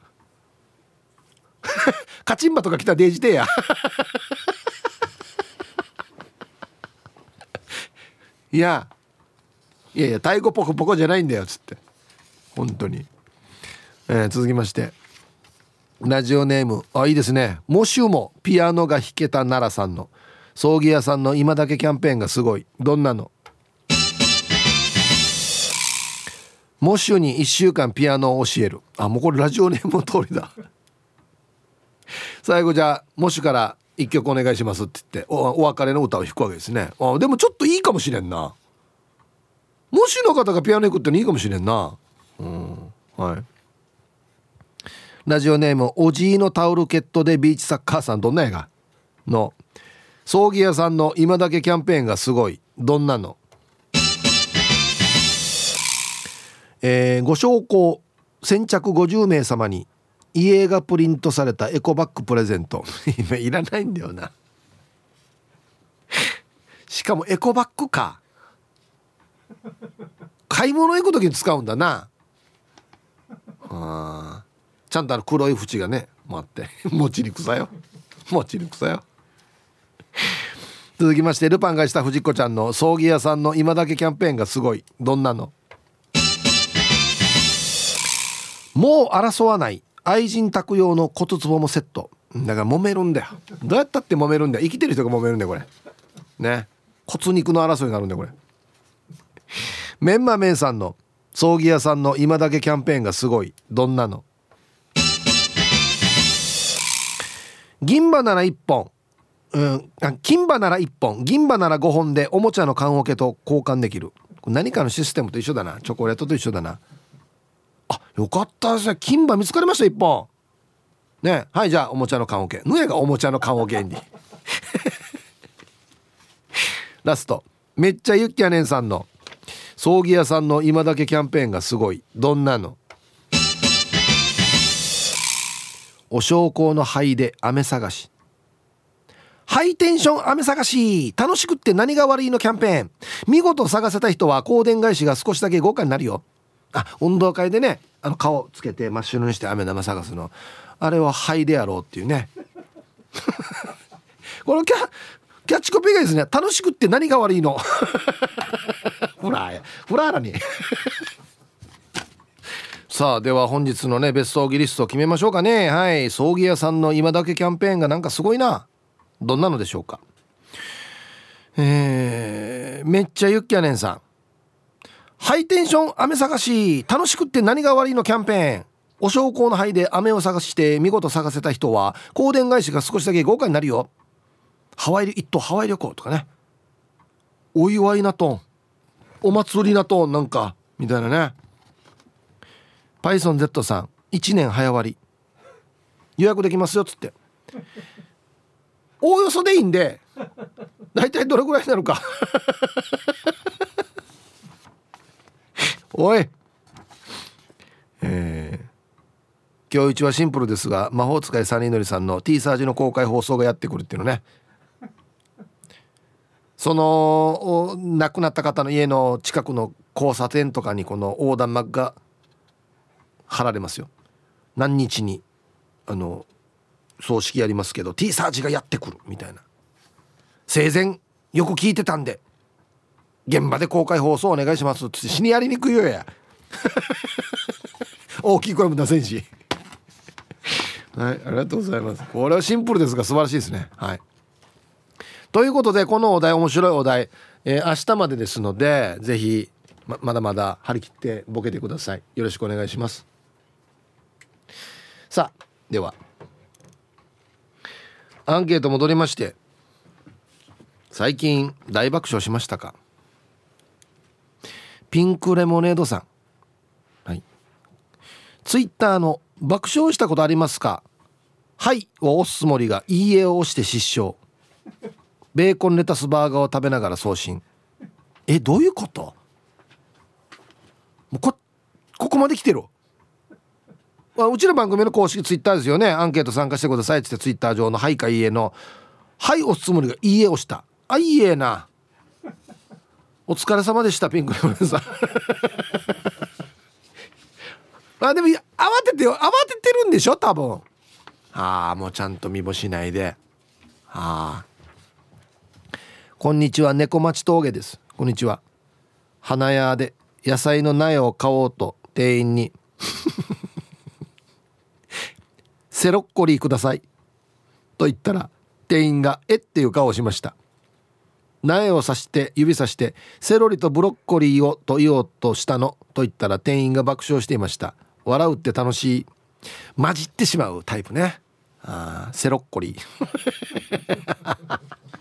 カチンバとか来たデイジでや。いやいやいや太鼓ポコポコじゃないんだよっつって。本当に、えー、続きまして。ラジオネーム。あいいですね。もしもピアノが弾けた奈良さんの。葬儀屋さんの今だけキャンペーンがすごい。どんなの？モッシュに1週間ピアノを教える。あもうこれラジオネームの通りだ。最後じゃあモッシュから1曲お願いしますって言ってお別れの歌を弾くわけですね。あでもちょっといいかもしれんな。もしの方がピアノ弾くってのいいかもしれんな。うん。はい。ラジオネームおじいのタオルケットでビーチサッカーさんどんな映画？の。葬儀屋さんの今だけキャンペーンがすごい。どんなの？えー、ご焼香先着50名様に遺影がプリントされたエコバッグプレゼント。今いらないんだよな。しかもエコバッグか。買い物行く時に使うんだな。あちゃんとあの黒い縁がね回って。持ちにくさよ。持ちにくさよ。続きましてルパンがした藤子ちゃんの葬儀屋さんの今だけキャンペーンがすごい。どんなの？もう争わない。愛人宅用の骨壺もセット。だから揉めるんだよ。どうやったって揉めるんだよ。生きてる人が揉めるんだよこれ。ね。骨肉の争いになるんだよこれ。メンマメンさんの葬儀屋さんの今だけキャンペーンがすごい。どんなの？銀歯なら1本。うん。あ金歯なら1本。銀歯なら5本でおもちゃの棺桶と交換できる。何かのシステムと一緒だな。チョコレートと一緒だな。あよかったですね。金歯見つかりました1本。ね。はいじゃあおもちゃの棺桶ぬえがおもちゃの棺桶に。ラスト。めっちゃゆっきゃねんさんの葬儀屋さんの今だけキャンペーンがすごい。どんなの？お焼香の灰で飴探し。ハイテンション飴探し。楽しくって何が悪いのキャンペーン。見事探せた人は香典返しが少しだけ豪華になるよ。あ運動会でねあの顔つけて真っ白にして飴玉探すの。あれは灰でやろうっていうね。このキャキャッチコピーがですね楽しくって何が悪いの。フラーや。フラーラに。さあでは本日のねベストギリストを決めましょうかね。はい。葬儀屋さんの今だけキャンペーンがなんかすごいな。どんなのでしょうか。えー、めっちゃユッキャネンさん。ハイテンション飴探し。楽しくって何が悪いのキャンペーン。お焼香の灰で飴を探して見事探せた人は香典返しが少しだけ豪華になるよ。ハワイ一等ハワイ旅行とかね。お祝いなとんお祭りなとなんかみたいなね。パイソン Z さん1年早割。予約できますよっつって。おおよそでいいんで大体どれぐらいなるか。おい。えー、今日一はシンプルですが魔法使いサニーのりさんの T サージの公開放送がやってくるっていうのね。その亡くなった方の家の近くの交差点とかにこの横断幕が貼られますよ。何日にあの葬式やりますけど T サージがやってくるみたいな。生前よく聞いてたんで現場で公開放送お願いしますっつって死にやりにくいよや。大きい声も出せんし。はいありがとうございます。これはシンプルですが素晴らしいですね。はい。ということでこのお題面白いお題、えー、明日までですのでぜひままだまだ張り切ってボケてください。よろしくお願いします。さあでは。アンケート戻りまして最近大爆笑しましたか？ピンクレモネードさん。はい。ツイッターの爆笑したことありますか？はいを押すつもりがいいえを押して失笑。ベーコンレタスバーガーを食べながら送信。えどういうこと？もうこここまで来てる？まあ、うちの番組の公式ツイッターですよね。アンケート参加してくださいってってツイッター上の「はい」か「いいえ」の「はい」押すつもりが「いいえ」押した。あいいえな。お疲れ様でしたピンクレモンさん。あでも慌ててよ慌ててるんでしょ？多分。ああもうちゃんと見干しないで。ああこんにちは猫町峠です。こんにちは。花屋で野菜の苗を買おうと店員に。セロッコリーください。と言ったら店員がえっていう顔をしました。苗を刺して指さしてセロリとブロッコリーをと言おうとしたの。と言ったら店員が爆笑していました。笑うって楽しい。混じってしまうタイプね。あセロッコリー。